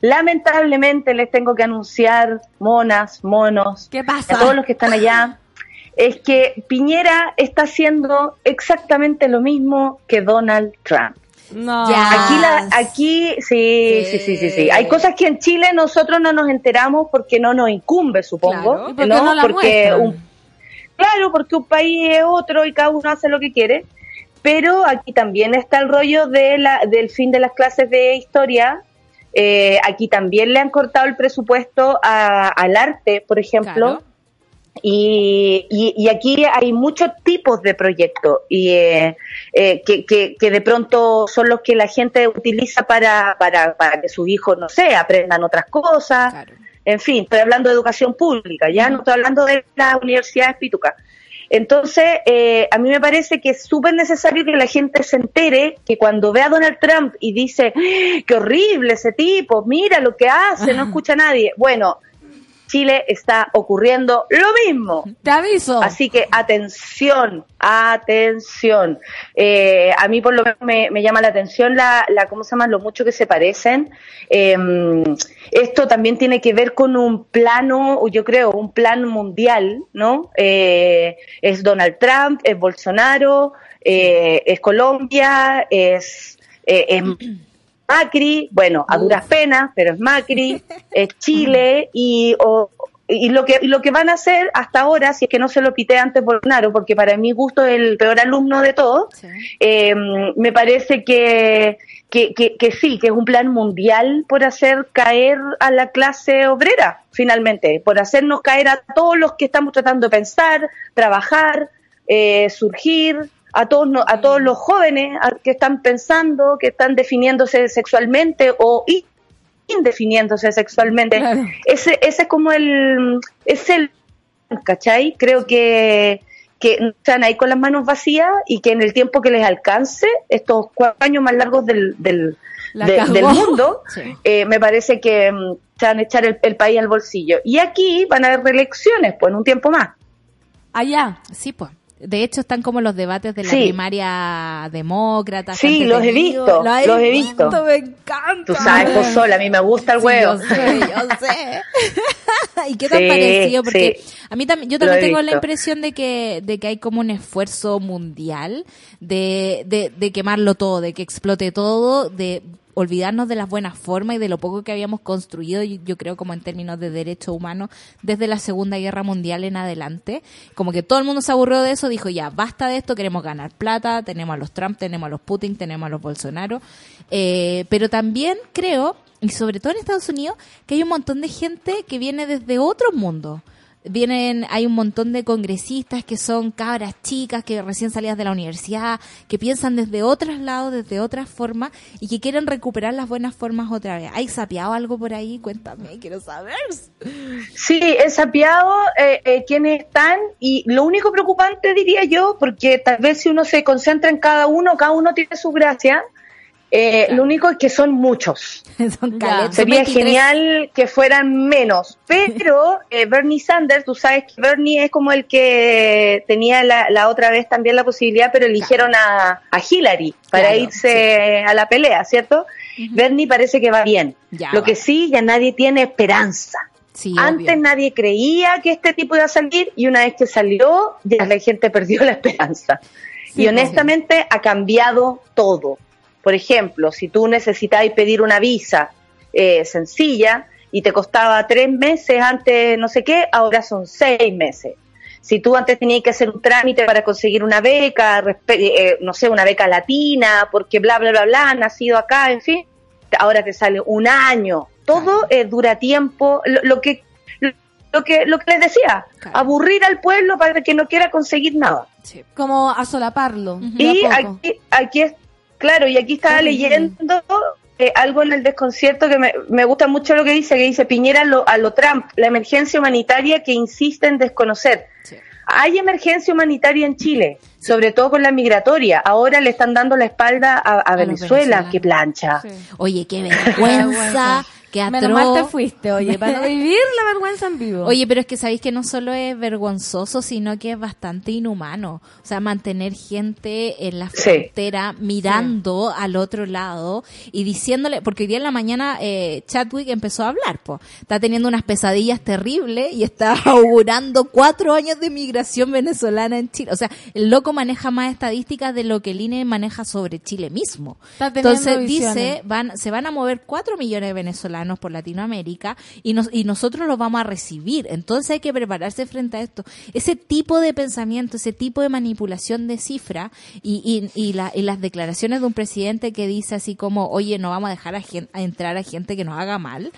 lamentablemente les tengo que anunciar, monas, monos, ¿Qué pasa? a todos los que están allá, es que Piñera está haciendo exactamente lo mismo que Donald Trump. No. Ya. Aquí, la, aquí sí, sí, sí, sí, sí. Hay cosas que en Chile nosotros no nos enteramos porque no nos incumbe, supongo. Claro. ¿Y por qué no la porque un, claro, porque un país es otro y cada uno hace lo que quiere. Pero aquí también está el rollo de la, del fin de las clases de historia. Eh, aquí también le han cortado el presupuesto a- al arte, por ejemplo. Claro. Y, y, y aquí hay muchos tipos de proyectos y eh, eh, que, que, que de pronto son los que la gente utiliza para, para, para que sus hijos, no sé, aprendan otras cosas. Claro. En fin, estoy hablando de educación pública, ya no estoy hablando de las universidades pitucas. Entonces, eh, a mí me parece que es súper necesario que la gente se entere que cuando ve a Donald Trump y dice, ¡Ah, qué horrible ese tipo, mira lo que hace, no escucha a nadie. Bueno, Chile está ocurriendo lo mismo. Te aviso. Así que atención, atención. Eh, a mí por lo menos me, me llama la atención la, la, ¿cómo se llama? Lo mucho que se parecen. Eh, esto también tiene que ver con un plano, yo creo, un plan mundial, ¿no? Eh, es Donald Trump, es Bolsonaro, eh, es Colombia, es, eh, es Macri, bueno, a duras penas, pero es Macri, es Chile y, o- y lo que y lo que van a hacer hasta ahora, si es que no se lo pité antes Bolsonaro, porque para mi gusto es el peor alumno de todos, Sí. eh, me parece que, que, que, que sí, que es un plan mundial por hacer caer a la clase obrera, finalmente, por hacernos caer a todos los que estamos tratando de pensar, trabajar, eh, surgir, a todos, a todos los jóvenes que están pensando, que están definiéndose sexualmente o indefiniéndose sexualmente. Claro. Ese, ese es como el, es el, ¿cachai? Creo que, que están ahí con las manos vacías y que en el tiempo que les alcance, estos cuatro años más largos del, del, La de- del mundo, Sí. eh, me parece que mm, se van a echar el, el país al bolsillo. Y aquí van a haber reelecciones, pues, en un tiempo más. Allá. Sí, pues. De hecho, están como los debates de la Sí. primaria demócrata. Sí, los he visto, Los, los he visto. Me encanta. Tú sabes, Pozzola, a mí me gusta el Sí, huevo. yo sé, yo sé. ¿Y qué te ha parecido? Porque a mí también, yo también tengo la impresión de que, de que hay como un esfuerzo mundial de, de, de quemarlo todo, de que explote todo, de olvidarnos de las buenas formas y de lo poco que habíamos construido, yo, creo como en términos de derechos humanos, desde la Segunda Guerra Mundial en adelante. Como que todo el mundo se aburrió de eso, dijo ya, basta de esto, queremos ganar plata, tenemos a los Trump, tenemos a los Putin, tenemos a los Bolsonaro. Eh, pero también creo, y sobre todo en Estados Unidos, que hay un montón de gente que viene desde otros mundos. Vienen, hay un montón de congresistas que son cabras chicas, que recién salidas de la universidad, que piensan desde otros lados, desde otras formas, y que quieren recuperar las buenas formas otra vez. ¿Hay sapeado algo por ahí? Cuéntame, quiero saber. Sí, he sapeado eh, eh, quiénes están y lo único preocupante diría yo, porque tal vez si uno se concentra en cada uno, cada uno tiene su gracia, eh, Claro. lo único es que son muchos. Son Sería 23. genial que fueran menos, pero eh, Bernie Sanders, tú sabes que Bernie es como el que tenía la, la otra vez también la posibilidad, pero eligieron a, a Hillary para Claro, irse a la pelea, ¿cierto? Bernie parece que va bien. Ya Lo va. que sí, ya nadie tiene esperanza. Sí, Antes obvio. nadie creía que este tipo iba a salir y una vez que salió, ya la gente perdió la esperanza. Sí, y pues, honestamente ha cambiado todo. Por ejemplo, si tú necesitabas pedir una visa eh, sencilla y te costaba tres meses antes, no sé qué, ahora son seis meses. Si tú antes tenías que hacer un trámite para conseguir una beca, respe- eh, no sé, una beca latina, porque bla, bla, bla, bla, nacido acá, en fin, ahora te sale un año. Todo eh, dura tiempo. Lo, lo que lo que lo que les decía, Claro. aburrir al pueblo para que no quiera conseguir nada. Sí. Como a solaparlo. de Y a poco. aquí, aquí es, claro, y aquí estaba Terrible. leyendo eh, algo en el desconcierto que me, me gusta mucho lo que dice, que dice Piñera a lo, a lo Trump, la emergencia humanitaria que insiste en desconocer. Sí. Hay emergencia humanitaria en Chile, sobre todo con la migratoria. Ahora le están dando la espalda a, Venezuela, que plancha. Sí. Oye, qué vergüenza. Vergüenza, qué Menos mal te atroz. fuiste, oye, para no vivir la vergüenza en vivo. Oye, pero es que sabéis que no solo es vergonzoso, sino que es bastante inhumano. O sea, mantener gente en la Sí. frontera mirando al otro lado y diciéndole, porque hoy día en la mañana eh, Chadwick empezó a hablar, po. Está teniendo unas pesadillas terribles y está augurando cuatro años de migración venezolana en Chile. O sea, el loco maneja más estadísticas de lo que el INE maneja sobre Chile mismo. Entonces visiones. dice, van, se van a mover cuatro millones de venezolanos por Latinoamérica y, nos, y nosotros los vamos a recibir. Entonces hay que prepararse frente a esto. Ese tipo de pensamiento, ese tipo de manipulación de cifra y, y, y, la- y las declaraciones de un presidente que dice así como, oye, no vamos a dejar a, entrar a gente que nos haga mal,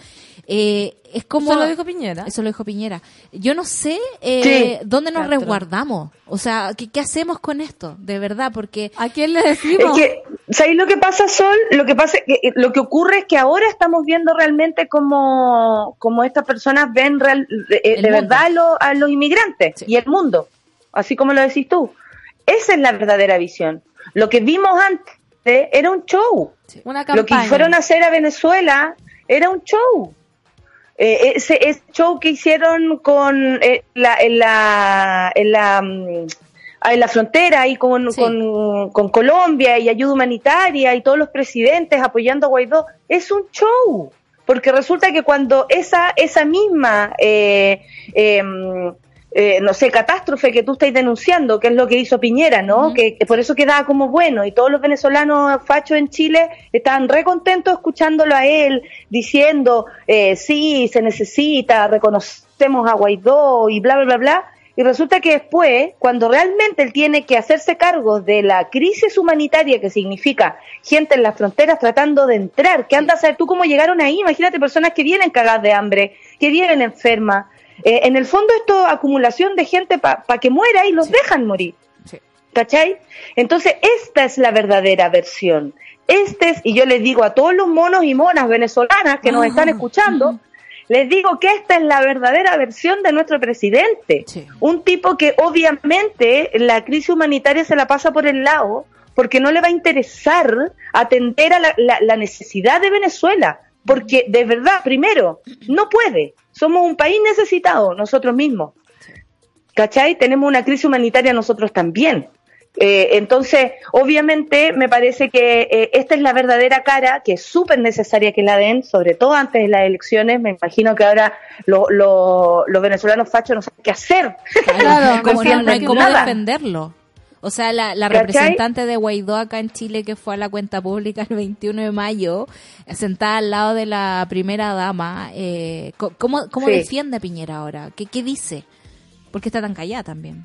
eh, es como... Eso lo dijo Piñera. Eso lo dijo Piñera. Yo no sé eh, Sí. dónde nos Teatro. resguardamos. O sea, ¿qué, ¿qué hacemos con esto? De verdad, porque... ¿A quién le Es decimos? que, ¿sabéis lo que pasa, Sol? Lo que pasa, que, eh, lo que ocurre es que ahora estamos viendo realmente como, como estas personas ven real- eh, El de verdad a, lo- a los inmigrantes Sí. y el mundo, así como lo decís tú. Esa es la verdadera visión. Lo que vimos antes era un show. Una Lo que campaña. fueron a hacer a Venezuela era un show. Eh, ese, ese show que hicieron con eh, la, en la en la mm, ah, en la frontera ahí con, Sí. con, con Colombia y ayuda humanitaria y todos los presidentes apoyando a Guaidó es un show porque resulta que cuando esa esa misma eh, em, eh, no sé, catástrofe que tú estás denunciando, que es lo que hizo Piñera, ¿no? Que por eso quedaba como bueno y todos los venezolanos fachos en Chile estaban re contentos escuchándolo a él diciendo, eh, sí, se necesita, reconocemos a Guaidó y bla, bla, bla, bla. Y resulta que después, cuando realmente él tiene que hacerse cargo de la crisis humanitaria que significa gente en las fronteras tratando de entrar, que anda a saber tú cómo llegaron ahí, imagínate personas que vienen cagadas de hambre, que vienen enfermas. Eh, en el fondo esto es acumulación de gente para que muera y los dejan morir. Sí. ¿Cachai? Entonces, esta es la verdadera versión. Este es, y yo les digo a todos los monos y monas venezolanas que nos están escuchando, les digo que esta es la verdadera versión de nuestro presidente. Sí. Un tipo que obviamente la crisis humanitaria se la pasa por el lado porque no le va a interesar atender a la, la- la necesidad de Venezuela. Porque de verdad, primero, no puede. Somos un país necesitado nosotros mismos. ¿Cachai? Tenemos una crisis humanitaria nosotros también. Eh, entonces, obviamente, me parece que eh, esta es la verdadera cara, que es súper necesaria que la den, sobre todo antes de las elecciones. Me imagino que ahora lo- lo- los venezolanos fachos no saben qué hacer. Claro, como no, no hay cómo defenderlo. O sea, la, representante de Guaidó acá en Chile que fue a la cuenta pública el 21 de mayo, sentada al lado de la primera dama, eh, ¿cómo, cómo Sí. defiende a Piñera ahora? ¿Qué, ¿Qué dice? ¿Por qué está tan callada también?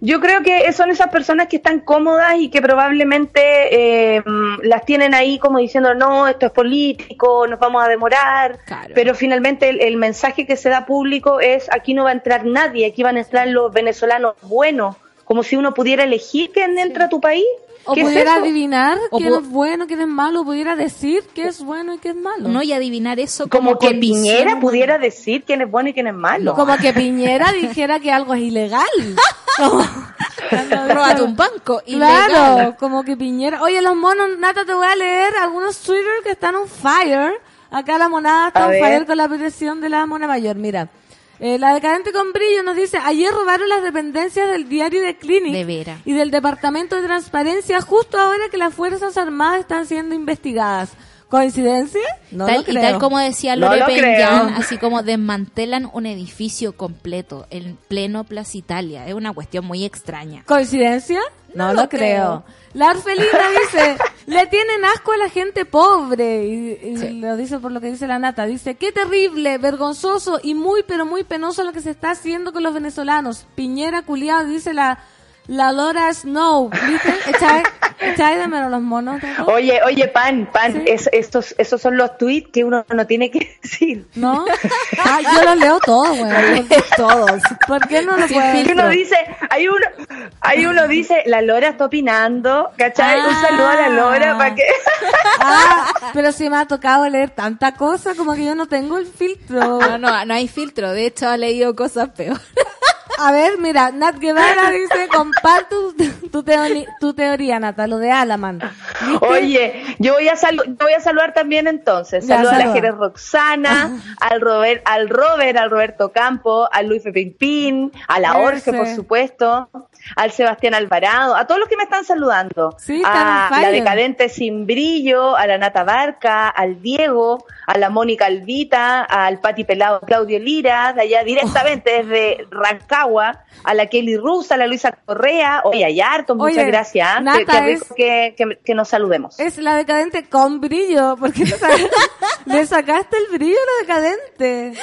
Yo creo que son esas personas que están cómodas y que probablemente eh, las tienen ahí como diciendo, no, esto es político, nos vamos a demorar, Claro. pero finalmente el, el mensaje que se da público es, aquí no va a entrar nadie, aquí van a entrar los venezolanos buenos, como si uno pudiera elegir quién entra a tu país. O ¿Qué es pudiera adivinar O quién es bueno, quién es malo, o pudiera decir qué es bueno y qué es malo. No, y adivinar eso Como, como, que Piñera pudiera decir quién es bueno y quién es malo. Como que Piñera dijera que algo es ilegal. Como- Róbate un banco. Claro, ilegal. como que Piñera. Oye, los monos, Nata, te voy a leer algunos Twitter que están on fire. Acá la monada está A on ver. fire con la petición de la mona mayor. Mira, eh, la decadente con brillo nos dice, ayer robaron las dependencias del diario de Clinic De veras. y del Departamento de Transparencia justo ahora que las Fuerzas Armadas están siendo investigadas. ¿Coincidencia? No tal, lo y creo. tal como decía No Lore creo. así como desmantelan un edificio completo en pleno Plaza Italia. Es una cuestión muy extraña. ¿Coincidencia? No, No lo, lo creo. creo. La orfelina dice, le tienen asco a la gente pobre. Y, y Sí. lo dice por lo que dice la nata. Dice, qué terrible, vergonzoso y muy, pero muy penoso lo que se está haciendo con los venezolanos. Piñera culiado, dice la, la Laura Snow. ¿Viste? Echa- ¿Echáis de menos los monos? Oye, oye, pan, pan, es- estos, esos son los tweets que uno no tiene que decir. ¿No? Ah, yo los leo todos, güey. Todos. ¿Por qué no lo Sin puedo uno dice, hay uno, hay uno dice, la Lora está opinando, ¿cachai? Un saludo a la Lora para que... Ah, pero sí me ha tocado leer tanta cosa como que yo no tengo el filtro. No, no, no hay filtro. De hecho, ha leído cosas peores. A ver, mira, Nat Guevara dice, comparte tu, tu, teoni- tu teoría, Nata, lo de Alaman. ¿Viste? Oye, yo voy a salu- yo voy a saludar también entonces. Saludo a la. Jerez Roxana, al Robert, al Robert, al Roberto Campo, al Luis Pimpín, a la Ese. por supuesto, al Sebastián Alvarado, a todos los que me están saludando. Sí, a la decadente sin brillo, a la Nata Barca, al Diego, a la Mónica Alvita, al Pati Pelado Claudio Lira, de allá directamente desde Rancagua, a la Kelly Rus, a la Luisa Correa, oye, hay harto, muchas Oye, gracias. Nata Qué- qué rico es- que, que, que nos saludemos. Es la decadente con brillo, porque le, sa- le sacaste el brillo a la decadente.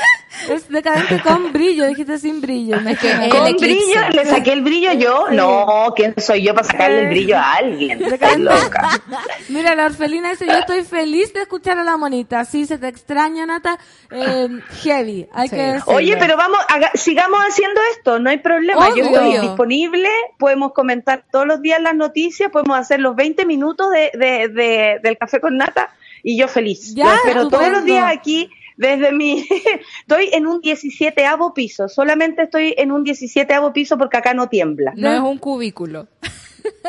Es decadente con brillo, dijiste sin brillo. Es que es Con el brillo, le saqué el brillo yo. No, ¿quién soy yo para sacarle el brillo a alguien? Estás loca. Mira, la orfelina dice, yo estoy feliz de escuchar a la monita. Sí, se te extraña, Nata. Eh, heavy, hay Sí. que decirlo. Oye, pero vamos, haga- sigamos haciendo esto, no hay problema. Obvio. Yo estoy disponible, podemos comentar todos los días las noticias, podemos hacer los 20 minutos de, de, de- del café con nata y yo feliz. Ya, Yo espero todos los días aquí desde mi... estoy en un 17 piso, solamente estoy en un 17 piso porque acá no tiembla. No es un cubículo.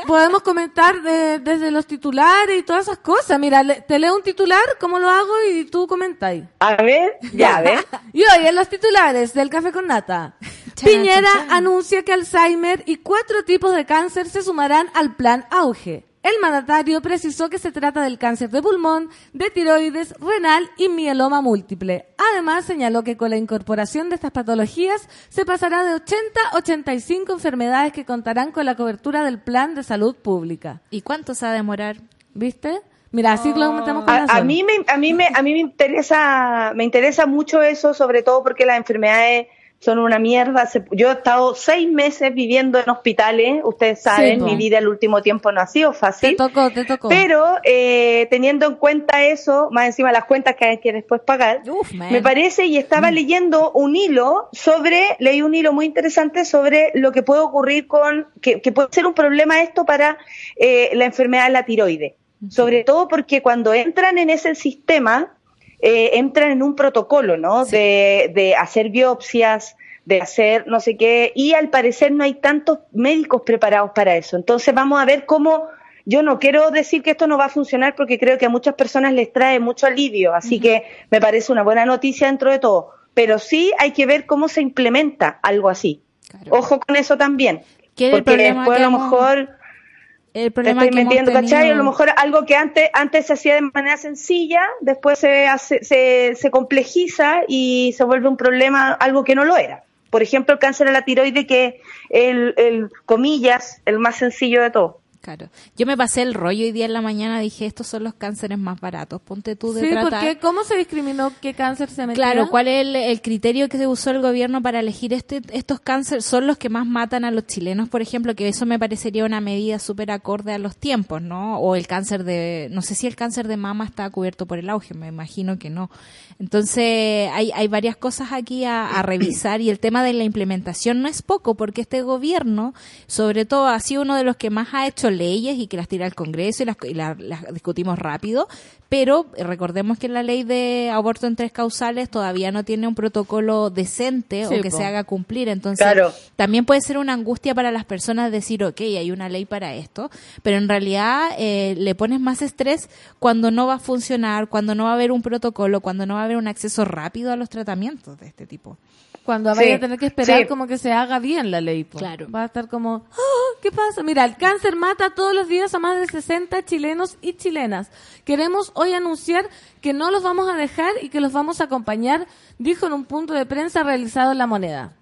Podemos comentar de- desde los titulares y todas esas cosas. Mira, le- te leo un titular, ¿cómo lo hago? Y tú comentáis. A ver, ya, a ver. Y hoy en los titulares del Café con Nata. Piñera anuncia que Alzheimer y cuatro tipos de cáncer se sumarán al plan Auge. El mandatario precisó que se trata del cáncer de pulmón, de tiroides, renal y mieloma múltiple. Además, señaló que con la incorporación de estas patologías se pasará de 80 a 85 enfermedades que contarán con la cobertura del plan de salud pública. ¿Y cuánto se va a demorar? ¿Viste? Mira, así lo metemos con A, a mí me, a mí me, a mí me interesa, me interesa mucho eso, sobre todo porque las enfermedades son una mierda. Yo he estado seis meses viviendo en hospitales, ustedes saben, mi vida el último tiempo no ha sido Te fácil. tocó, te tocó. Pero eh, teniendo en cuenta eso, más encima las cuentas que hay que después pagar, Uf, me parece, y estaba leyendo un hilo sobre, leí un hilo muy interesante sobre lo que puede ocurrir con, que, que puede ser un problema esto para eh, la enfermedad de la tiroide. Sobre todo porque cuando entran en ese sistema, eh, entran en un protocolo, ¿no? De, de hacer biopsias, de hacer no sé qué, y al parecer no hay tantos médicos preparados para eso. Entonces vamos a ver cómo, yo no quiero decir que esto no va a funcionar porque creo que a muchas personas les trae mucho alivio, así que me parece una buena noticia dentro de todo, pero sí hay que ver cómo se implementa algo así. Claro. Ojo con eso también, ¿Qué es el porque después a lo mejor El te problema estoy que metiendo, ¿cachai? A lo mejor algo que antes, antes se hacía de manera sencilla, después se, hace, se, se complejiza y se vuelve un problema, algo que no lo era. Por ejemplo, el cáncer de la tiroide, que es el, el, comillas, el más sencillo de todo. Claro. Yo me pasé el rollo hoy día en la mañana, dije, estos son los cánceres más baratos, ponte tú de Sí, tratar. porque ¿cómo se discriminó qué cáncer se metió? Claro, ¿cuál es el, el criterio que se usó el gobierno para elegir este, estos cánceres? Son los que más matan a los chilenos, por ejemplo, que eso me parecería una medida súper acorde a los tiempos, ¿no? O el cáncer de, no sé si el cáncer de mama está cubierto por el auge, me imagino que no. Entonces, hay, hay varias cosas aquí a, a revisar y el tema de la implementación no es poco, porque este gobierno, sobre todo, ha sido uno de los que más ha hecho leyes y que las tira al Congreso y las, y la- las discutimos rápido, pero recordemos que la ley de aborto en tres causales todavía no tiene un protocolo decente Sí, o que po. se haga cumplir. Entonces, Claro. también puede ser una angustia para las personas decir, ok, hay una ley para esto, pero en realidad eh, le pones más estrés cuando no va a funcionar, cuando no va a haber un protocolo, cuando no va a haber un acceso rápido a los tratamientos de este tipo. Cuando Sí, vaya a tener que esperar sí. como que se haga bien la ley. po. Claro. Va a estar como, "Ah, ¿qué pasa? Mira, el cáncer mata todos los días a más de 60 chilenos y chilenas. Queremos hoy anunciar que no los vamos a dejar y que los vamos a acompañar, dijo en un punto de prensa realizado en La Moneda.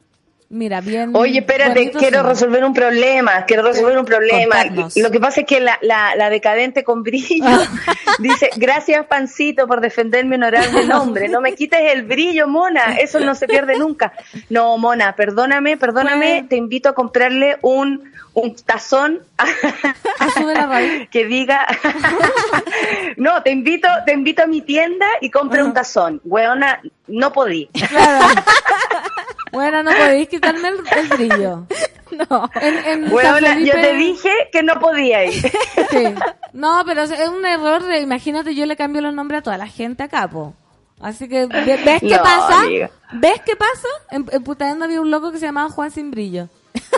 Mira, bien. Oye, espérate, quiero resolver un problema, quiero resolver un problema. Contarnos. Lo que pasa es que la, la, la decadente con brillo dice, gracias Pancito por defender mi honorable nombre, no me quites el brillo, Mona, eso no se pierde nunca. No, Mona, perdóname, perdóname, Bueno. te invito a comprarle un, un tazón a, a raíz. que diga no te invito te invito a mi tienda y compre un tazón weona no podí Claro. Bueno, no podéis quitarme el, el brillo. No. En, weona yo te dije que no podía ir Sí. No, pero es un error. de- imagínate, yo le cambio los nombres a toda la gente acá, po. Así que, ve- ¿ves qué pasa? amiga. ¿Ves qué pasa? En, en Putaendo había un loco que se llamaba Juan Sin Brillo.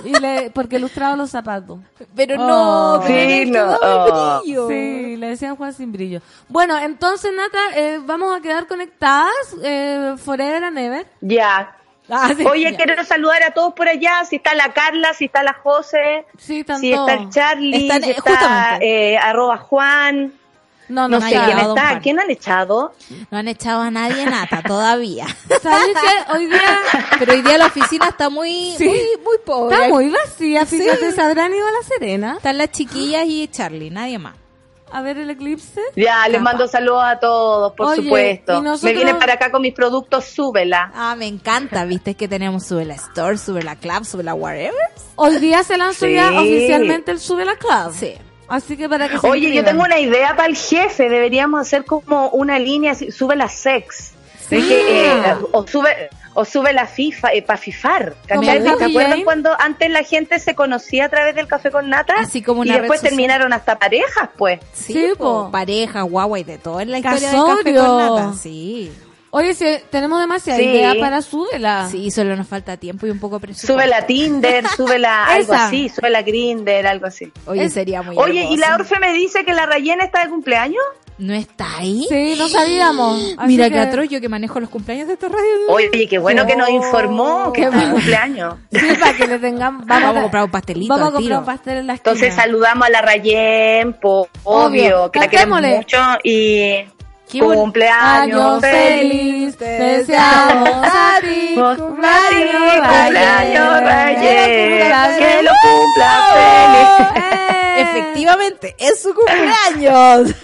Y le, porque ilustraba los zapatos. Pero Oh. no, Sí, no, oh. brillo. Sí, le decían Juan Sin Brillo. Bueno, entonces, Nata, eh, vamos a quedar conectadas eh, forever and ever. ya Ah, sí, Oye, ya. quiero saludar a todos por allá. Si está la Carla, si está la José, Sí, si está el Charlie, Están, si está justamente. eh, arroba Juan. No, No, no, sé quién está. par. ¿Quién han echado? No han echado a nadie nata todavía. ¿Sabes qué? Hoy día Pero hoy día la oficina está muy, Sí. muy, muy pobre. está muy vacía. Sí. Fíjate, ¿se habrán ido a La Serena? Están las chiquillas y Charlie, nadie más. A ver el eclipse. Ya, les mando saludos a todos, por Oye, supuesto. nosotros- Me vienen para acá con mis productos, súbela. Ah, me encanta, viste que tenemos sube la store, sube la club, sube la whatever. Hoy día se lanzó Sí. ya oficialmente el Sube la Club. Sí. Así que para que se Oye, yo tengo una idea para el jefe. Deberíamos hacer como una línea, así, sube la sex. Sí. Es que, eh, o sube o sube la FIFA para fifar. ¿Te acuerdas Jane? cuando antes la gente se conocía a través del café con nata? Así como y después terminaron hasta parejas, pues. Sí, Sí, po. po. pareja, guagua y de todo en la historia del café Casorio. con nata. Sí. Oye, si tenemos demasiada Sí. idea para Súbela. Sí, solo nos falta tiempo y un poco de presupuesto. Sube la Tinder, sube la algo así, sube la Grinder, algo así. Oye, Es- sería muy Oye, ¿y la. Orfe me dice que la Rayena está de cumpleaños? ¿No está ahí? Sí, no sabíamos. Así Mira que- que atroz yo que manejo los cumpleaños de esta radio. Oye, qué bueno que nos informó que Qué está cumpleaños. Sí, para que le tengamos. Vamos, Vamos a comprar un pastelito Vamos a comprar un pastel en la esquina. Entonces saludamos a la Rayen, po, Obvio. obvio, que la queremos mucho y cumpleaños Años feliz. deseamos a ti, Cumpleaños, cumpleaños, Rayen, que lo cumpla feliz. ¡Eh! Efectivamente, es su cumpleaños.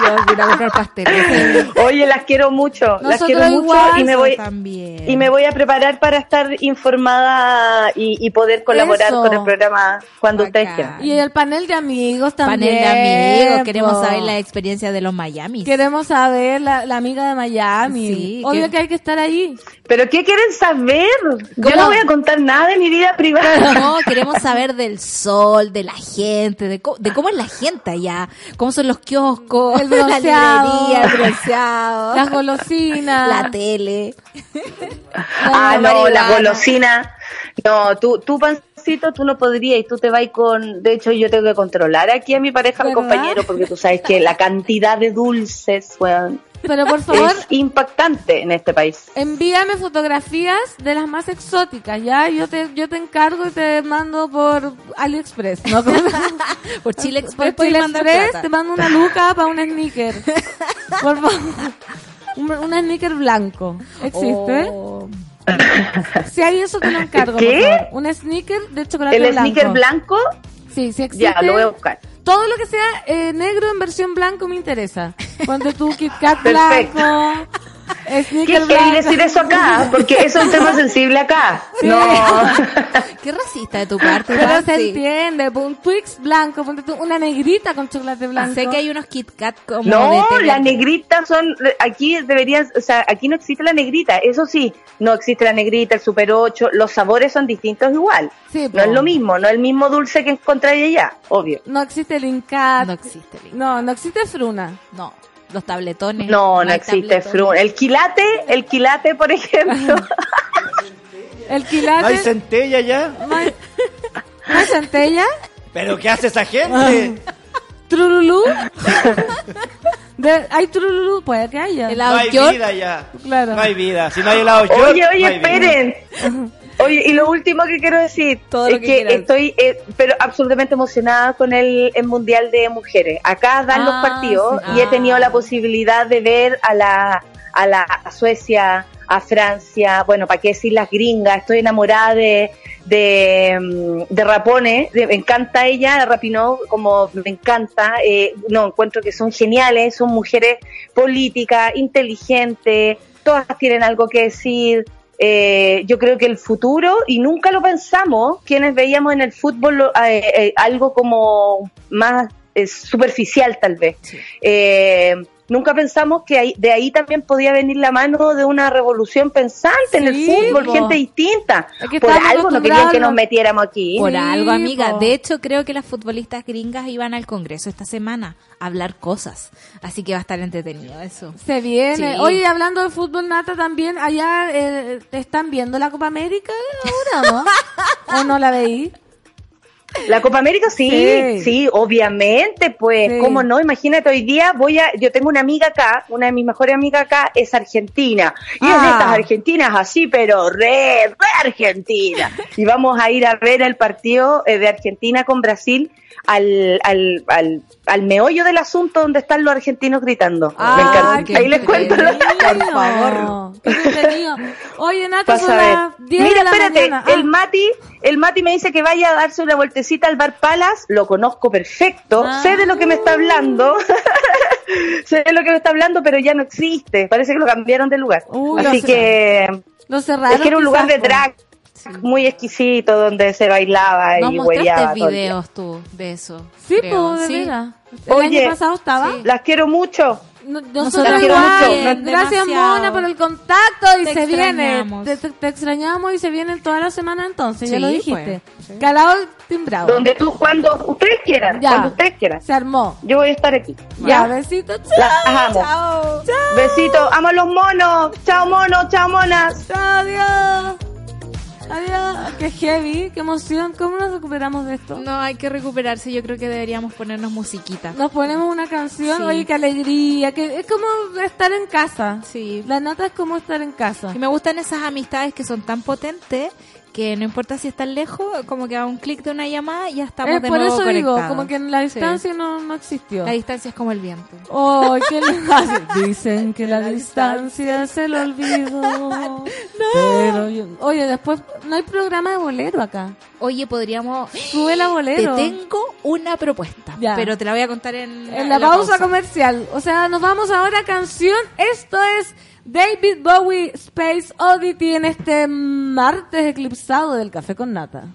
Dios, voy a comprar pasteles. Oye, las quiero mucho, las quiero mucho y me voy también. y me voy a preparar para estar informada y, y poder colaborar Eso. con el programa cuando ustedes quieran. Y el panel de amigos también. panel de amigos, queremos saber la experiencia de los Miami. Queremos saber la, la amiga de Miami. Sí, Obvio que- que hay que estar ahí. ¿Pero qué quieren saber? Yo ¿Cómo? no voy a contar nada de mi vida privada. No, queremos saber del sol, de la gente, de, co- de cómo es la gente allá, cómo son los kioscos, El la bronceado. librería, el bronceado, Las golosinas. la tele. Ah, la no, la marihuana. golosina. No, tú, tú, pancito, tú no podrías y tú te vas con... De hecho, yo tengo que controlar aquí a mi pareja, a mi ¿Verdad? compañero, porque tú sabes que la cantidad de dulces, weón, Pero por favor, es impactante en este país. envíame fotografías de las más exóticas, ¿ya? Yo te, yo te encargo y te mando por AliExpress, ¿no? Por Chile por Express, puedes Chile Express te mando una luca para un sneaker. Por favor. Un, un sneaker blanco. ¿Existe? Oh. Si hay eso te lo encargo, ¿Qué? por favor. Un sneaker de chocolate El blanco. sneaker blanco, Sí, sí existe. ya, lo voy a buscar. Todo lo que sea eh, negro en versión blanco me interesa. Ponte tu Kit Kat Perfecto. blanco. ¿Qué blanco. decir eso acá? Porque eso es un tema sensible acá. No. Qué racista de tu parte, Pero se Patsy. entiende, pues, un Twix blanco, ponte tú una negrita con chocolate blanco. Sé que hay unos Kit Kat como No, las negritas son, aquí deberían, o sea, aquí no existe la negrita, eso sí, no existe la negrita, el super 8, los sabores son distintos igual. Sí, No po. es lo mismo, no es el mismo dulce que encontráis allá, obvio. No existe el Incat. No existe. Link. No, no existe Fruna. No, los tabletones. No, no existe frun. El quilate, el quilate, por ejemplo. El ¿No quilate. hay centella ya? ¿No hay- no hay centella? ¿Pero qué hace esa gente? ¿Trululú? De- ¿Hay trululú? Puede que haya. El No hay York. vida ya. Claro. No hay vida. Si no hay helado York, oye, oye, no hay vida. esperen. Oye, y lo último que quiero decir Todo es que estoy, eh, pero absolutamente emocionada con el, el Mundial de Mujeres. Acá dan los Ah, partidos sí. y he tenido Ah. la posibilidad de ver a la, a la a Suecia, a Francia, bueno, para qué decir las gringas. Estoy enamorada de, de, mm, de Rapone, de- me encanta ella, Rapinó, como me encanta. Eh, no, encuentro que son geniales, son mujeres políticas, inteligentes, todas tienen algo que decir. Eh, yo creo que el futuro, y nunca lo pensamos, quienes veíamos en el fútbol lo- eh, eh, algo como más eh, superficial tal vez. Eh, nunca pensamos que ahí- de ahí también podía venir la mano de una revolución pensante en el fútbol, po. gente distinta. Es que Por algo no querían que nos metiéramos aquí. Por Sí, algo, amiga. po. De hecho, creo que las futbolistas gringas iban al Congreso esta semana a hablar cosas. Así que va a estar entretenido eso. Se viene. Sí. Oye, hablando de fútbol, Nata, también allá eh, están viendo la Copa América ahora, ¿no? ¿O no la veí? La Copa América sí, Sí. sí, obviamente, pues, Sí. cómo no, imagínate, hoy día voy a, yo tengo una amiga acá, una de mis mejores amigas acá es argentina, y es de Ah. estas argentinas así, pero re, re argentina, y vamos a ir a ver el partido eh, de Argentina con Brasil al, al, al, al meollo del asunto donde están los argentinos gritando. Ah, Me encanta. Ahí les cuento. Por favor. Oye, Nata, Vas son las 10 Mira, de la espérate, mañana. Ah, el Mati, el Mati me dice que vaya a darse una vueltecita al Bar Palas, lo conozco perfecto, Ah. sé de lo que me está hablando, sé de lo que me está hablando, pero ya no existe, parece que lo cambiaron de lugar. Así lo que lo cerraron. es que era un lugar de po. drag muy exquisito donde se bailaba Nos y día. videos tú de eso. Sí, pues, de Sí. El Oye, año pasado estaba. sí. Las quiero mucho. No- Nosotros quiero igual. mucho. Gracias, Demasiado. Mona, por el contacto. Y Te se viene. extrañamos. Te, te- te extrañamos y se vienen toda la semana entonces. ya Sí, lo dijiste. pues, sí. Calado timbrado. Donde tú, cuando ustedes quieran, Ya. cuando ustedes quieran. Se armó. Yo voy a estar aquí. Ya, besito. Chao. Las amo. Chao. Chao. Besitos, amo a los monos. Chao monos, chao monas. Chao, adiós. Adiós. Qué heavy, qué emoción. ¿Cómo nos recuperamos de esto? No, hay que recuperarse. Yo creo que deberíamos ponernos musiquita. Nos ponemos una canción, Sí. oye, qué alegría, que es como estar en casa. Sí. La nata es como estar en casa. Y me gustan esas amistades que son tan potentes que no importa si están lejos, como que a un clic de una llamada ya estamos Eh, de por nuevo eso digo, conectados. como que la Sí. distancia no, no existió. La distancia es como el viento. Oh, qué le- Dicen que la distancia se lo olvidó. Pero yo- oye, después no hay programa de bolero acá. Oye, podríamos... Sube la bolero. Te tengo una propuesta, Ya. pero te la voy a contar en, En la pausa, comercial. O sea, nos vamos ahora a canción. Esto es David Bowie Space Oddity en este martes eclipsado del café con nata.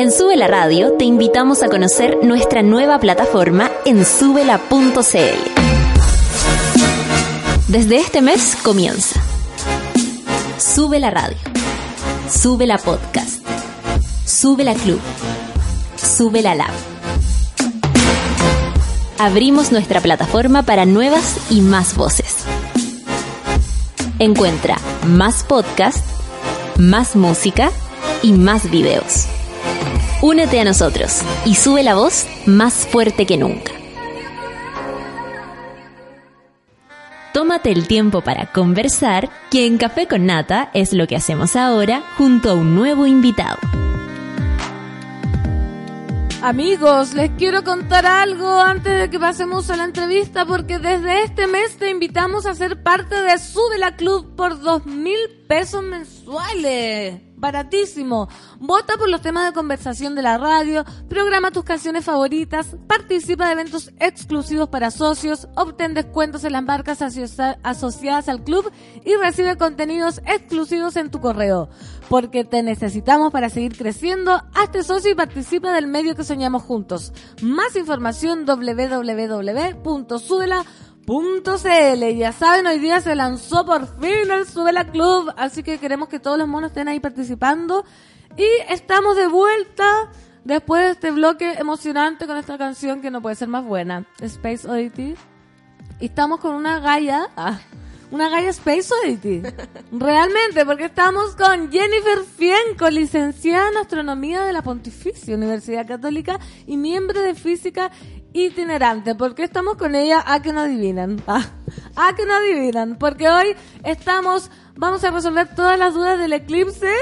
En Sube la Radio te invitamos a conocer nuestra nueva plataforma en subela.cl. Desde este mes comienza. Sube la Radio. Sube la Podcast. Sube la Club. Sube la Lab. Abrimos nuestra plataforma para nuevas y más voces. Encuentra más podcast, más música y más videos. Únete a nosotros y sube la voz más fuerte que nunca. Tómate el tiempo para conversar, que en Café con Nata es lo que hacemos ahora junto a un nuevo invitado. Amigos, les quiero contar algo antes de que pasemos a la entrevista porque desde este mes te invitamos a ser parte de Sube la Club por dos mil pesos mensuales. Baratísimo. Vota por los temas de conversación de la radio, programa tus canciones favoritas, participa de eventos exclusivos para socios, obtén descuentos en las marcas asocia- asociadas al club y recibe contenidos exclusivos en tu correo. Porque te necesitamos para seguir creciendo. Hazte socio y participa del medio que soñamos juntos. Más información www.subela.cl. Ya saben, hoy día se lanzó por fin el Subela Club, así que queremos que todos los monos estén ahí participando. Y estamos de vuelta después de este bloque emocionante con esta canción que no puede ser más buena, Space Oddity. Y estamos con una galla, ah, una galla Space Oddity. Realmente, porque estamos con Jennifer Fienco, licenciada en Astronomía de la Pontificia Universidad Católica y miembro de Física itinerante. ¿Por qué estamos con ella? A que no adivinan. Ah, a que no adivinan. Porque hoy estamos, vamos a resolver todas las dudas del eclipse.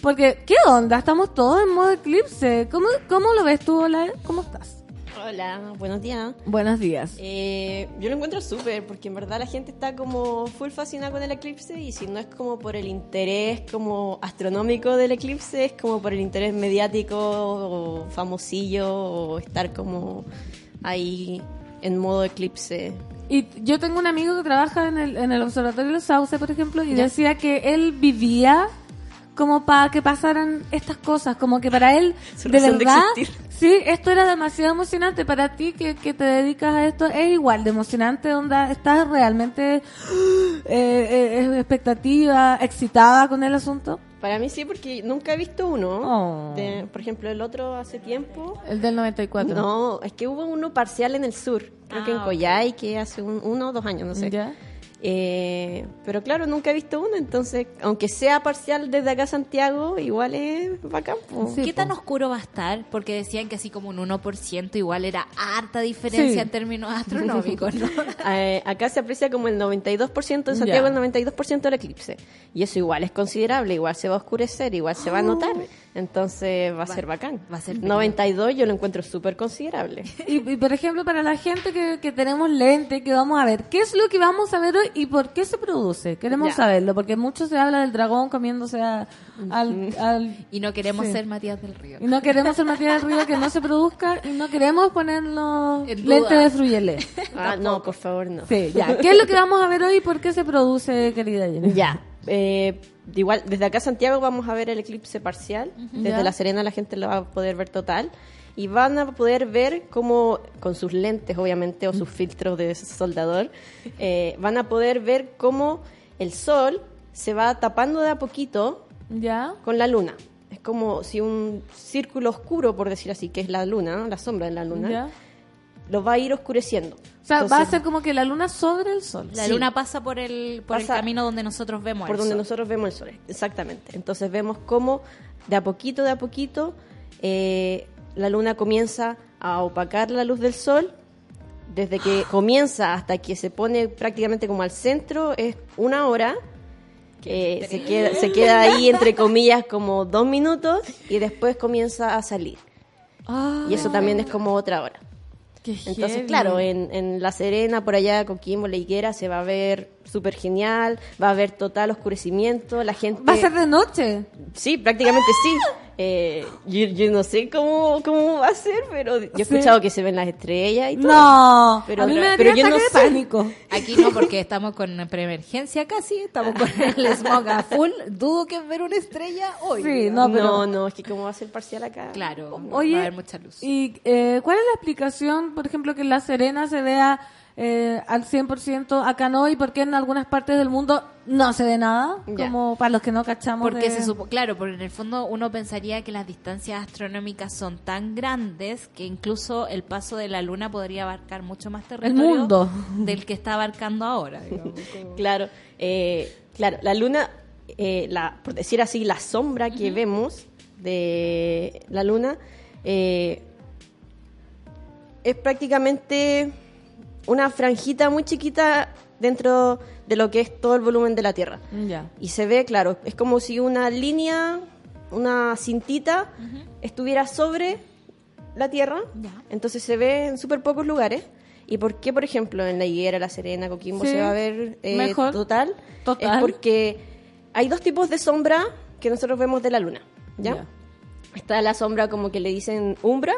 Porque, ¿qué onda? Estamos todos en modo eclipse. ¿Cómo, cómo lo ves tú, Ola? ¿Cómo estás? Hola, buenos días. Buenos días. Eh, yo lo encuentro súper porque en verdad la gente está como full fascinada con el eclipse y si no es como por el interés como astronómico del eclipse, es como por el interés mediático o famosillo o estar como ahí en modo eclipse. Y yo tengo un amigo que trabaja en el, en el Observatorio de los Sauce, por ejemplo, y decía que él vivía como para que pasaran estas cosas, como que para él, de de verdad, existir. sí, esto era demasiado emocionante. Para ti que, que te dedicas a esto, es igual de emocionante, donde estás realmente eh, eh, expectativa, excitada con el asunto. Para mí sí, porque nunca he visto uno. Oh. De- por ejemplo, el otro hace tiempo. El del 94. No, es que hubo uno parcial en el sur, creo que en Ah, ok. Coyhai, que hace un- uno o dos años, no sé. ¿Ya? Eh, pero claro, nunca he visto uno, entonces, aunque sea parcial desde acá a Santiago, igual es bacán. ¿Qué tan oscuro va a estar? Porque decían que así como un 1% igual era harta diferencia Sí. en términos astronómicos, ¿no? Eh, acá se aprecia como el 92%, en Ya. Santiago el 92% del eclipse. Y eso igual es considerable, igual se va a oscurecer, igual se va a notar. Entonces va a ser bacán. va a ser 92 yo lo encuentro súper considerable. Y, y, por ejemplo, para la gente que, que tenemos lente, que vamos a ver, ¿qué es lo que vamos a ver hoy y por qué se produce? Queremos Ya. saberlo, porque mucho se habla del dragón comiéndose a- al, al- Y no queremos Sí. ser Matías del Río. Y no queremos ser Matías del Río que no se produzca y no queremos duda. lentes de fruyelé. Ah, no, por favor, no. Sí, ya. ¿Qué es lo que vamos a ver hoy y por qué se produce, querida Jenny? Ya. Eh, igual, desde acá a Santiago vamos a ver el eclipse parcial. Desde Ya. La Serena la gente lo va a poder ver total. Y van a poder ver cómo, con sus lentes obviamente, o sus filtros de soldador, eh, van a poder ver cómo el sol se va tapando de a poquito ¿Ya? con la luna. Es como si un círculo oscuro, por decir así, que es la luna, ¿no? la sombra de la luna, ¿Ya? lo va a ir oscureciendo. O sea, va a ser como que la luna sobre el sol. La Sí. luna pasa por el, por Pasa el camino donde nosotros vemos por el donde sol. nosotros vemos el sol, exactamente. Entonces vemos cómo de a poquito, de a poquito, eh, la luna comienza a opacar la luz del sol. Desde que comienza hasta que se pone prácticamente como al centro es una hora. Eh, se, queda, se queda ahí entre comillas como dos minutos y después comienza a salir. Ah, Y eso también es como otra hora. qué Entonces, heavy. claro, en, en La Serena, por allá, Coquimbo, La Higuera, se va a ver súper genial, va a haber total oscurecimiento, la gente... Va a ser de noche. Sí, prácticamente sí. Eh, yo, yo no sé cómo, cómo va a ser, pero yo he escuchado que se ven las estrellas y todo. No, Pero- a mí me daría pero yo no sé. pánico. Aquí no, porque estamos con preemergencia casi, estamos con el smog a full. Dudo que ver una estrella hoy. Sí, no, No, pero... no, es que cómo va a ser parcial acá. Claro, Oye, va a haber mucha luz. ¿y eh, cuál es la explicación, por ejemplo, que en La Serena se vea eh, al 100%, acá no, y por qué en algunas partes del mundo no se ve nada? Ya. Como para los que no cachamos. Porque de- se supo, claro, porque en el fondo uno pensaría que las distancias astronómicas son tan grandes que incluso el paso de la luna podría abarcar mucho más territorio mundo. del que está abarcando ahora. digamos, como- Claro, eh, claro, la luna, eh, la, por decir así, la sombra que vemos de la luna eh, es prácticamente una franjita muy chiquita dentro de lo que es todo el volumen de la Tierra. Y se ve, claro, es como si una línea, una cintita, estuviera sobre la Tierra. Entonces se ve en súper pocos lugares. ¿Y por qué, por ejemplo, en La Higuera, La Serena, Coquimbo Sí, se va a ver eh, mejor. total? Total. Es porque hay dos tipos de sombra que nosotros vemos de la Luna. ¿ya? Ya. Está la sombra como que le dicen umbra,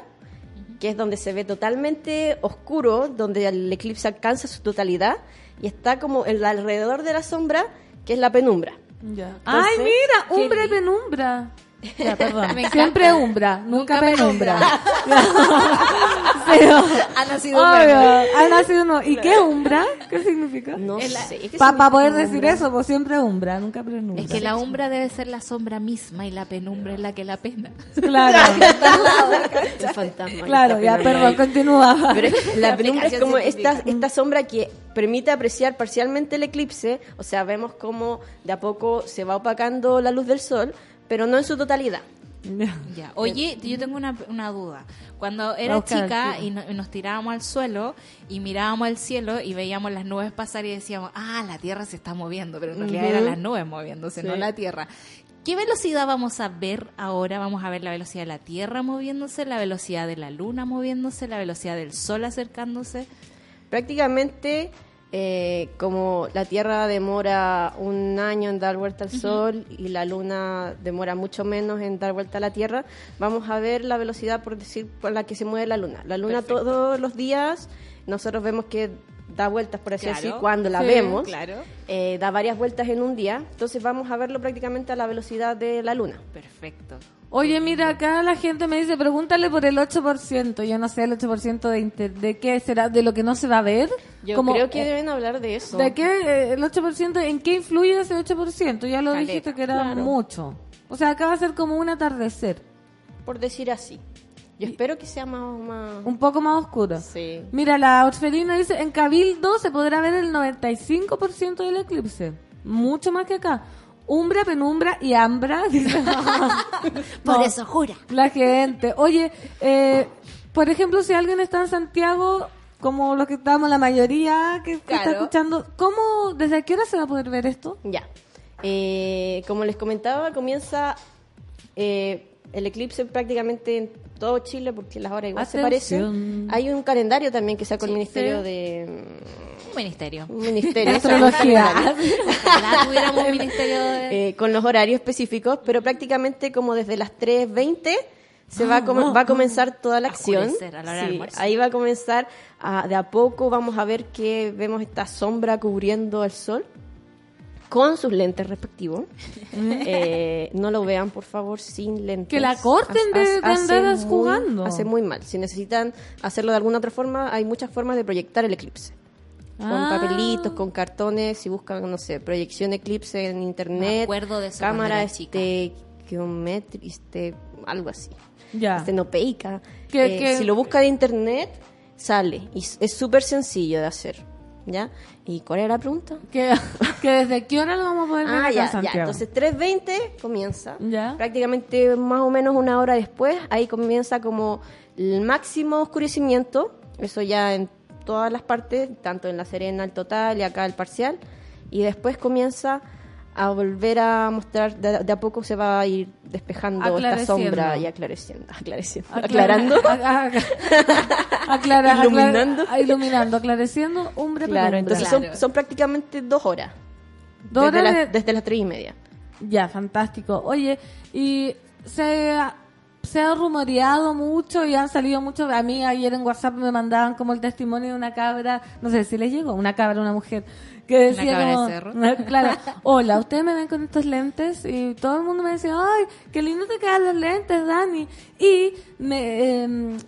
que es donde se ve totalmente oscuro, donde el eclipse alcanza su totalidad, y está como el alrededor de la sombra, que es la penumbra. Ya. Ay, Entonces, mira, qué umbra y penumbra. Ya, perdón. Siempre umbra, nunca, Nunca penumbra. penumbra. Pero, Ha nacido un obvio, ha nacido uno. ¿Y qué umbra? ¿Qué significa? No Es la- sé. ¿qué Para significa poder decir umbra? eso, pues siempre umbra, nunca penumbra. Es que la umbra debe ser la sombra misma y la penumbra es la que la pena. Claro, El fantasma. que claro, ya, perdón, continúa. Pero es- la penumbra es como esta, esta sombra que permite apreciar parcialmente el eclipse, o sea, vemos cómo de a poco se va opacando la luz del sol, pero no en su totalidad. Ya. Oye, yo tengo una, una duda. Cuando era chica y, no- y nos tirábamos al suelo y mirábamos al cielo y veíamos las nubes pasar y decíamos, ah, la Tierra se está moviendo, pero en realidad eran las nubes moviéndose, Sí. no la Tierra. ¿Qué velocidad vamos a ver ahora? Vamos a ver la velocidad de la Tierra moviéndose, la velocidad de la Luna moviéndose, la velocidad del Sol acercándose. Prácticamente, eh, como la Tierra demora un año en dar vuelta al Sol y la Luna demora mucho menos en dar vuelta a la Tierra, vamos a ver la velocidad, por decir, por la que se mueve la Luna. La Luna Perfecto. todos los días, nosotros vemos que da vueltas, por así Claro. decir, cuando la Sí, vemos. Claro. eh, da varias vueltas en un día, entonces vamos a verlo prácticamente a la velocidad de la Luna. Perfecto. Oye, mira, acá la gente me dice, pregúntale por el 8%. Yo no sé el 8% de, inter- de qué será, de lo que no se va a ver. Yo Como, creo que eh, deben hablar de eso. ¿De qué? eh, ¿El 8%? ¿En qué influye ese 8%? Ya lo Caleta, dijiste que era claro. mucho. O sea, acá va a ser como un atardecer. Por decir así. Yo espero que sea más... más... Un poco más oscuro. Sí. Mira, la Orfelina dice, en Cabildo se podrá ver el 95% del eclipse. Mucho más que acá. Umbra, penumbra y ambra. dice. Por No, eso jura. La gente. Oye, eh, por ejemplo, si alguien está en Santiago, como los que estamos, la mayoría que, que está escuchando, ¿cómo, desde qué hora se va a poder ver esto? Ya. Eh, como les comentaba, comienza eh, el eclipse prácticamente en todo Chile, porque las horas igual se parecen. Hay un calendario también que saca el Ministerio de... Un ministerio. Un ministerio. Astrología. Ojalá tuviéramos un ministerio de... eh, con los horarios específicos, pero prácticamente como desde las 3.20 se va, a com- va a comenzar toda la acción. a la Sí, ahí va a comenzar, a- de a poco vamos a ver que vemos esta sombra cubriendo al sol con sus lentes respectivos. Eh, no lo vean, por favor, sin lentes. Que la corten de- de andar jugando. Hace muy mal. Si necesitan hacerlo de alguna otra forma, hay muchas formas de proyectar el eclipse con Ah. papelitos, con cartones, si buscan, no sé, proyección eclipse en internet, Me acuerdo de cámara este, geometri- este, algo así, Ya. estenopeica. Que- Eh, que- Si lo busca en internet, sale y es súper sencillo de hacer, ¿ya? ¿Y cuál era la pregunta? Que, que desde qué hora lo vamos a poder ver Ah, ya, ya. Santiago? Entonces 3.20 comienza. Ya. Prácticamente más o menos una hora después, ahí comienza como el máximo oscurecimiento. Eso ya en todas las partes, tanto en la Serena el total y acá el parcial. Y después comienza a volver a mostrar, de, de a poco se va a ir despejando esta sombra y aclareciendo, aclareciendo, Aclara- aclarando. aclara- Iluminando. aclara- iluminando, aclareciendo, hombre Claro, entonces Claro. son, son prácticamente dos horas. Dos desde, horas la- de- desde las tres y media. Ya, fantástico. Oye, y se se ha rumoreado mucho y han salido muchos. A mí ayer en WhatsApp me mandaban como el testimonio de una cabra, no sé si les llegó, una cabra, una mujer, que decía cabra de como, claro, hola, ustedes me ven con estos lentes y todo el mundo me decía, ay, qué lindo te quedan los lentes, Dani. Y me, em,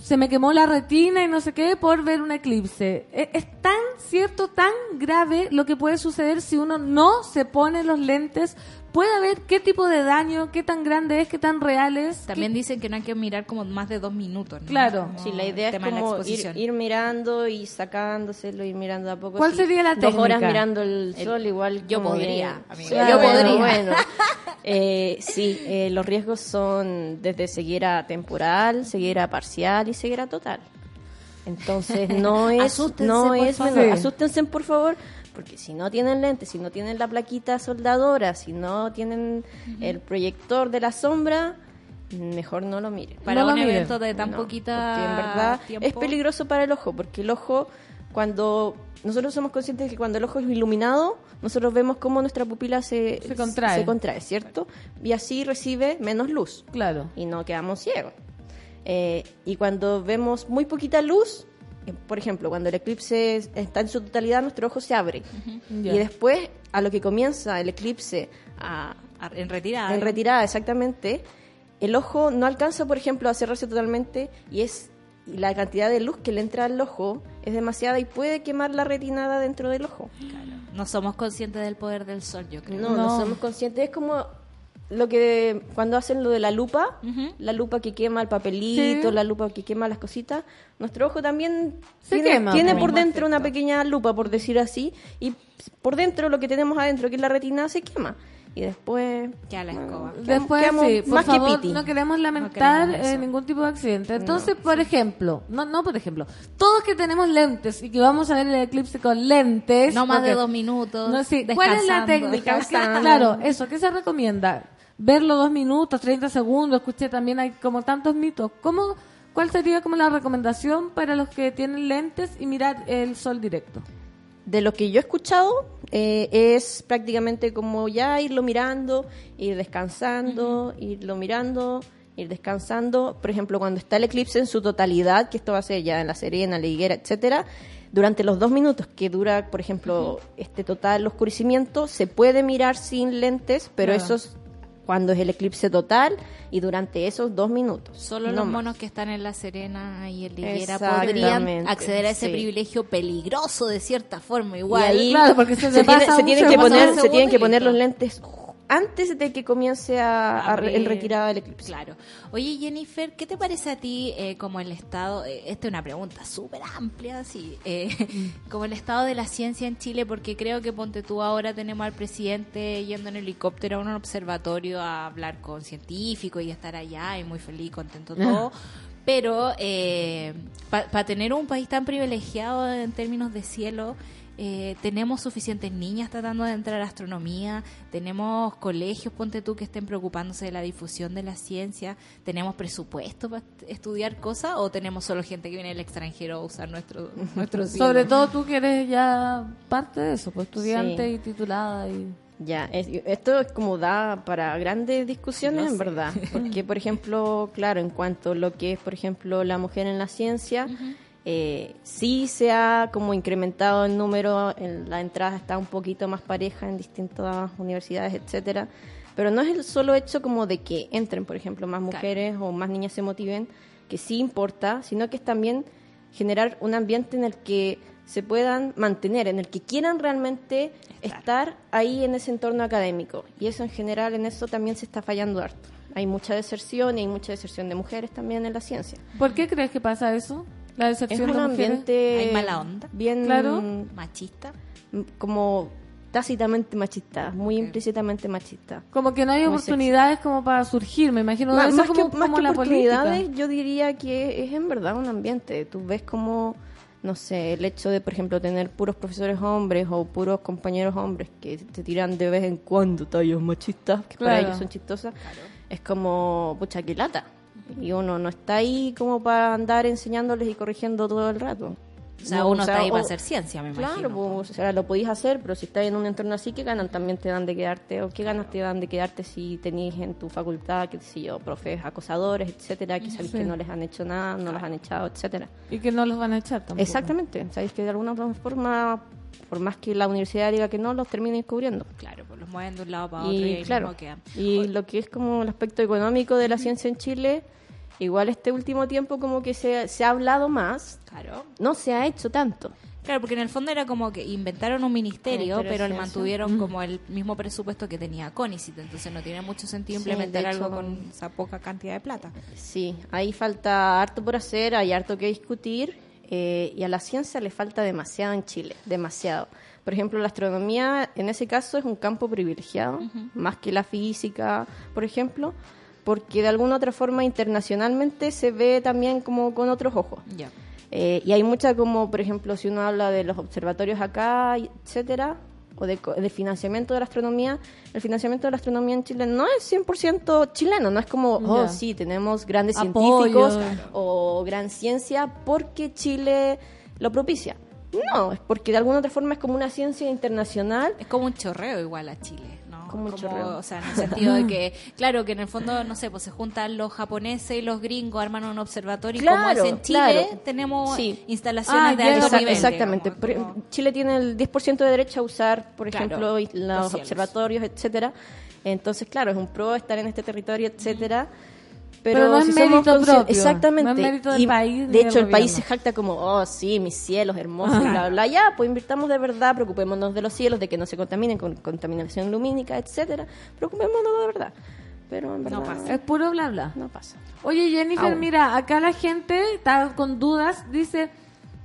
se me quemó la retina y no sé qué por ver un eclipse. E- Es tan cierto, tan grave lo que puede suceder si uno no se pone los lentes. Puede ver qué tipo de daño, qué tan grande es, qué tan real es. También dicen que no hay que mirar como más de dos minutos. ¿no? Claro. Como Sí, la idea es como ir, mirando y sacándoselo, ir mirando a poco. ¿Cuál Sí, sería la Dos horas técnica? mirando el sol, igual. yo podría, yo podría. Bueno, Eh, sí, eh, los riesgos son desde ceguera temporal, ceguera parcial y ceguera total. Entonces no es, Asústense, no por es favor. menor. Sí. Asústense por favor, porque si no tienen lentes, si no tienen la plaquita soldadora, si no tienen el proyector de la sombra, mejor no lo miren. Para No un miren. evento de tan No, poquita porque en verdad tiempo. es peligroso para el ojo, porque el ojo, cuando nosotros somos conscientes de que cuando el ojo es iluminado, nosotros vemos cómo nuestra pupila se, Se contrae. se contrae, ¿cierto? Y así recibe menos luz Claro. y no quedamos ciegos. Eh, y cuando vemos muy poquita luz, por ejemplo, cuando el eclipse es- está en su totalidad, nuestro ojo se abre. Y después, a lo que comienza el eclipse a, A- En retirada. en retirada, exactamente, el ojo no alcanza, por ejemplo, a cerrarse totalmente y es y la cantidad de luz que le entra al ojo es demasiada y puede quemar la retinada dentro del ojo. No somos conscientes del poder del sol, yo creo. No, no, No. somos conscientes. Es como lo que cuando hacen lo de la lupa, la lupa que quema el papelito, Sí. la lupa que quema las cositas, nuestro ojo también Se tiene, quema, tiene po. por dentro una pequeña lupa, por decir así, y por dentro lo que tenemos adentro, que es la retina, se quema. Y después... Ya la escoba. Después, quedamos sí, por más que favor, piti. no queremos lamentar queremos eh, ningún tipo de accidente. Entonces, por ejemplo, no, no por ejemplo, todos que tenemos lentes y que vamos a ver el eclipse con lentes. No más de dos minutos. No, sí. ¿Cuál es la técnica? descansando. ¿Qué- Claro, eso, ¿qué se recomienda? Verlo dos minutos, 30 segundos. Escuché también hay como tantos mitos. ¿Cómo, ¿Cuál sería como la recomendación para los que tienen lentes y mirar el sol directo? de lo que yo he escuchado eh, es prácticamente como ya irlo mirando, ir descansando, irlo mirando, ir descansando. Por ejemplo, cuando está el eclipse en su totalidad, que esto va a ser ya en la Serena, la Higuera, etcétera, durante los dos minutos que dura, por ejemplo, este total oscurecimiento, se puede mirar sin lentes, pero Claro. eso es cuando es el eclipse total y durante esos dos minutos. Solo no los más. monos que están en La Serena y en La Higuera Exactamente, podrían acceder a ese sí. privilegio peligroso de cierta forma Y igual. ahí Claro, porque se se, tiene- se tienen que poner, se tienen que y poner los lentes antes de que comience a, a re- el Abrir. retirada del eclipse. Claro. Oye, Jennifer, ¿qué te parece a ti eh, como el estado, eh, esta es una pregunta súper amplia, sí, eh, como el estado de la ciencia en Chile, porque creo que ponte tú ahora tenemos al presidente yendo en helicóptero a un observatorio a hablar con científicos y estar allá y muy feliz, contento todo. Pero para tener un país tan privilegiado en términos de cielo, eh, tenemos suficientes niñas tratando de entrar a astronomía, tenemos colegios, ponte tú, que estén preocupándose de la difusión de la ciencia, tenemos presupuesto para estudiar cosas o tenemos solo gente que viene del extranjero a usar nuestro, nuestro? Sobre todo tú que eres ya parte de eso, pues estudiante Sí. y titulada y... Ya, es- esto es como da para grandes discusiones, en sé. verdad. Porque, por ejemplo, claro, en cuanto a lo que es, por ejemplo, la mujer en la ciencia, eh, sí se ha como incrementado el número, en la entrada está un poquito más pareja en distintas universidades, etcétera. Pero no es el solo hecho como de que entren, por ejemplo, más mujeres o más niñas se motiven, que sí importa, sino que es también generar un ambiente en el que se puedan mantener, en el que quieran realmente estar ahí en ese entorno académico. Y eso en general, en eso también se está fallando harto. Hay mucha deserción y hay mucha deserción de mujeres también en la ciencia. ¿Por qué crees que pasa eso? La Es un ambiente ¿Hay mala onda? bien Claro. ¿Machista? como tácitamente machista, muy implícitamente machista. Como que no hay Muy oportunidades como para surgir, me imagino. Ma- eso más, como, que, más como que la oportunidades, política. yo diría que es en verdad un ambiente. Tú ves como, no sé, el hecho de, por ejemplo, tener puros profesores hombres o puros compañeros hombres que te tiran de vez en cuando tallos machistas, que para ellos son chistosas, es como, pucha, que lata. Y uno no está ahí como para andar enseñándoles y corrigiendo todo el rato. O sea, No, uno está ahí o- para hacer ciencia, me Claro, imagino. pues, o sea, lo podéis hacer, pero si estás en un entorno así, ¿qué ganan también te dan de quedarte? ¿O qué ganas te dan de quedarte si tenéis en tu facultad, qué sé yo, profes acosadores, etcétera, que sabéis Sí. que no les han hecho nada, no los han echado, etcétera? Y que no los van a echar tampoco. Exactamente, sabéis que de alguna forma, por más que la universidad diga que no, los terminen cubriendo. Claro, pues los mueven de un lado para otro y, ahí claro, mismo quedan. y lo que es como el aspecto económico de la ciencia en Chile, igual este último tiempo como que se, se ha hablado más, Claro. no se ha hecho tanto. Claro, porque en el fondo era como que inventaron un ministerio, pero Ciencia. mantuvieron como el mismo presupuesto que tenía CONICIT, entonces no tiene mucho sentido Sí, implementar de algo hecho- con esa poca cantidad de plata. Sí, ahí falta harto por hacer, hay harto que discutir eh, y a la ciencia le falta demasiado en Chile, demasiado. Por ejemplo, la astronomía en ese caso es un campo privilegiado, más que la física, por ejemplo, porque de alguna otra forma internacionalmente se ve también como con otros ojos. Ya. Eh, y hay mucha como, por ejemplo, si uno habla de los observatorios acá, etcétera, o de, de financiamiento de la astronomía, el financiamiento de la astronomía en Chile no es 100% chileno, no es como, oh, sí, tenemos grandes Apoyo. científicos o gran ciencia porque Chile lo propicia. No, es porque de alguna otra forma es como una ciencia internacional. Es como un chorreo igual a Chile. Como. O sea, en el sentido de que, claro, que en el fondo, no sé, pues se juntan los japoneses y los gringos, arman un observatorio y como Claro, es en Chile, claro. tenemos Sí. instalaciones Ah, de alto Exact- nivel. exactamente. digamos, Chile tiene el 10% de derecho a usar, por Claro, ejemplo, los observatorios, etcétera. Entonces, claro, es un pro estar en este territorio, etcétera. Pero, Pero no es si somos mérito consci- propio, Exactamente. no es mérito del Y, país De hecho, el país se jacta como, oh, sí, mis cielos hermosos, y bla, bla, bla. Ya, pues invirtamos de verdad, preocupémonos de los cielos, de que no se contaminen con contaminación lumínica, etcétera. Preocupémonos de verdad. Pero en verdad No pasa. Es puro bla bla. No pasa. Oye, Jennifer, Aún. mira, acá la gente está con dudas. Dice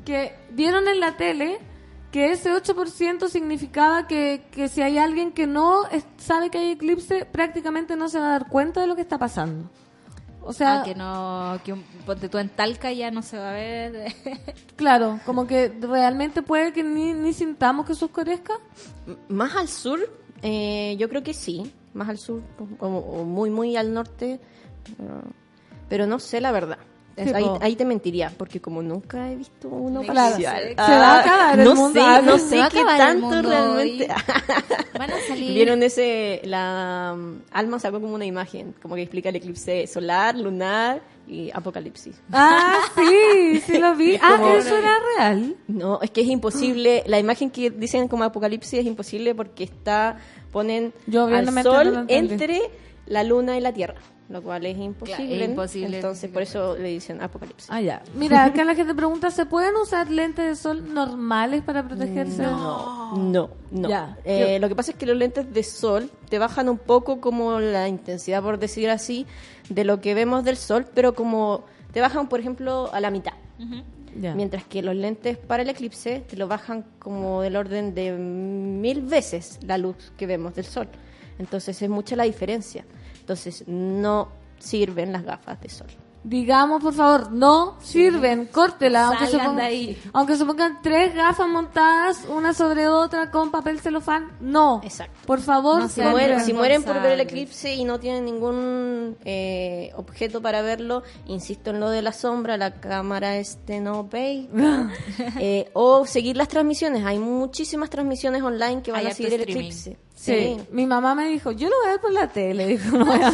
que vieron en la tele que ese 8% significaba que, que si hay alguien que no es- sabe que hay eclipse, prácticamente no se va a dar cuenta de lo que está pasando. O sea, Ah, que no, que un, ponte tú en Talca ya no se va a ver. claro, como que realmente puede que ni, ni sintamos que oscurezca. M- Más al sur, eh, yo creo que sí. Más al sur, o, o muy, muy al norte. Pero no sé la verdad. Es- ahí, te mentiría, porque como nunca he visto uno Claro, parcial. se- se va a acabar el no mundo. sé, no sé qué tanto realmente. Van a salir. Vieron ese, la um, Alma sacó como una imagen, como que explica el eclipse solar, lunar y apocalipsis. Ah, sí, sí lo vi. Ah, como- eso era real. No, es que es imposible. La imagen que dicen como apocalipsis es imposible porque está ponen Yo al sol entre la luna y la tierra. Lo cual es imposible. Claro, es imposible. Entonces, por eso le dicen apocalipsis. Ah, ya. Mira, acá la gente pregunta, ¿se pueden usar lentes de sol normales para protegerse? No, no, no. Ya. Eh, lo que pasa es que los lentes de sol te bajan un poco como la intensidad, por decir así, de lo que vemos del sol, pero como te bajan, por ejemplo, a la mitad. Mientras que los lentes para el eclipse te lo bajan como del orden de mil veces la luz que vemos del sol. Entonces es mucha la diferencia. Entonces no sirven las gafas de sol. Digamos, por favor, no sirven, córtela, aunque se, pongan, de ahí. aunque se pongan tres gafas montadas, una sobre otra, con papel celofán, no. Exacto. Por favor, No Si, mueren, si mueren por ver el eclipse y no tienen ningún eh, objeto para verlo, insisto en lo de la sombra, la cámara este no ve. Eh, o seguir las transmisiones. Hay muchísimas transmisiones online que van Hay a seguir el streaming. eclipse. Sí. mi mamá me dijo, yo lo voy a ver por la tele, dijo, no voy a,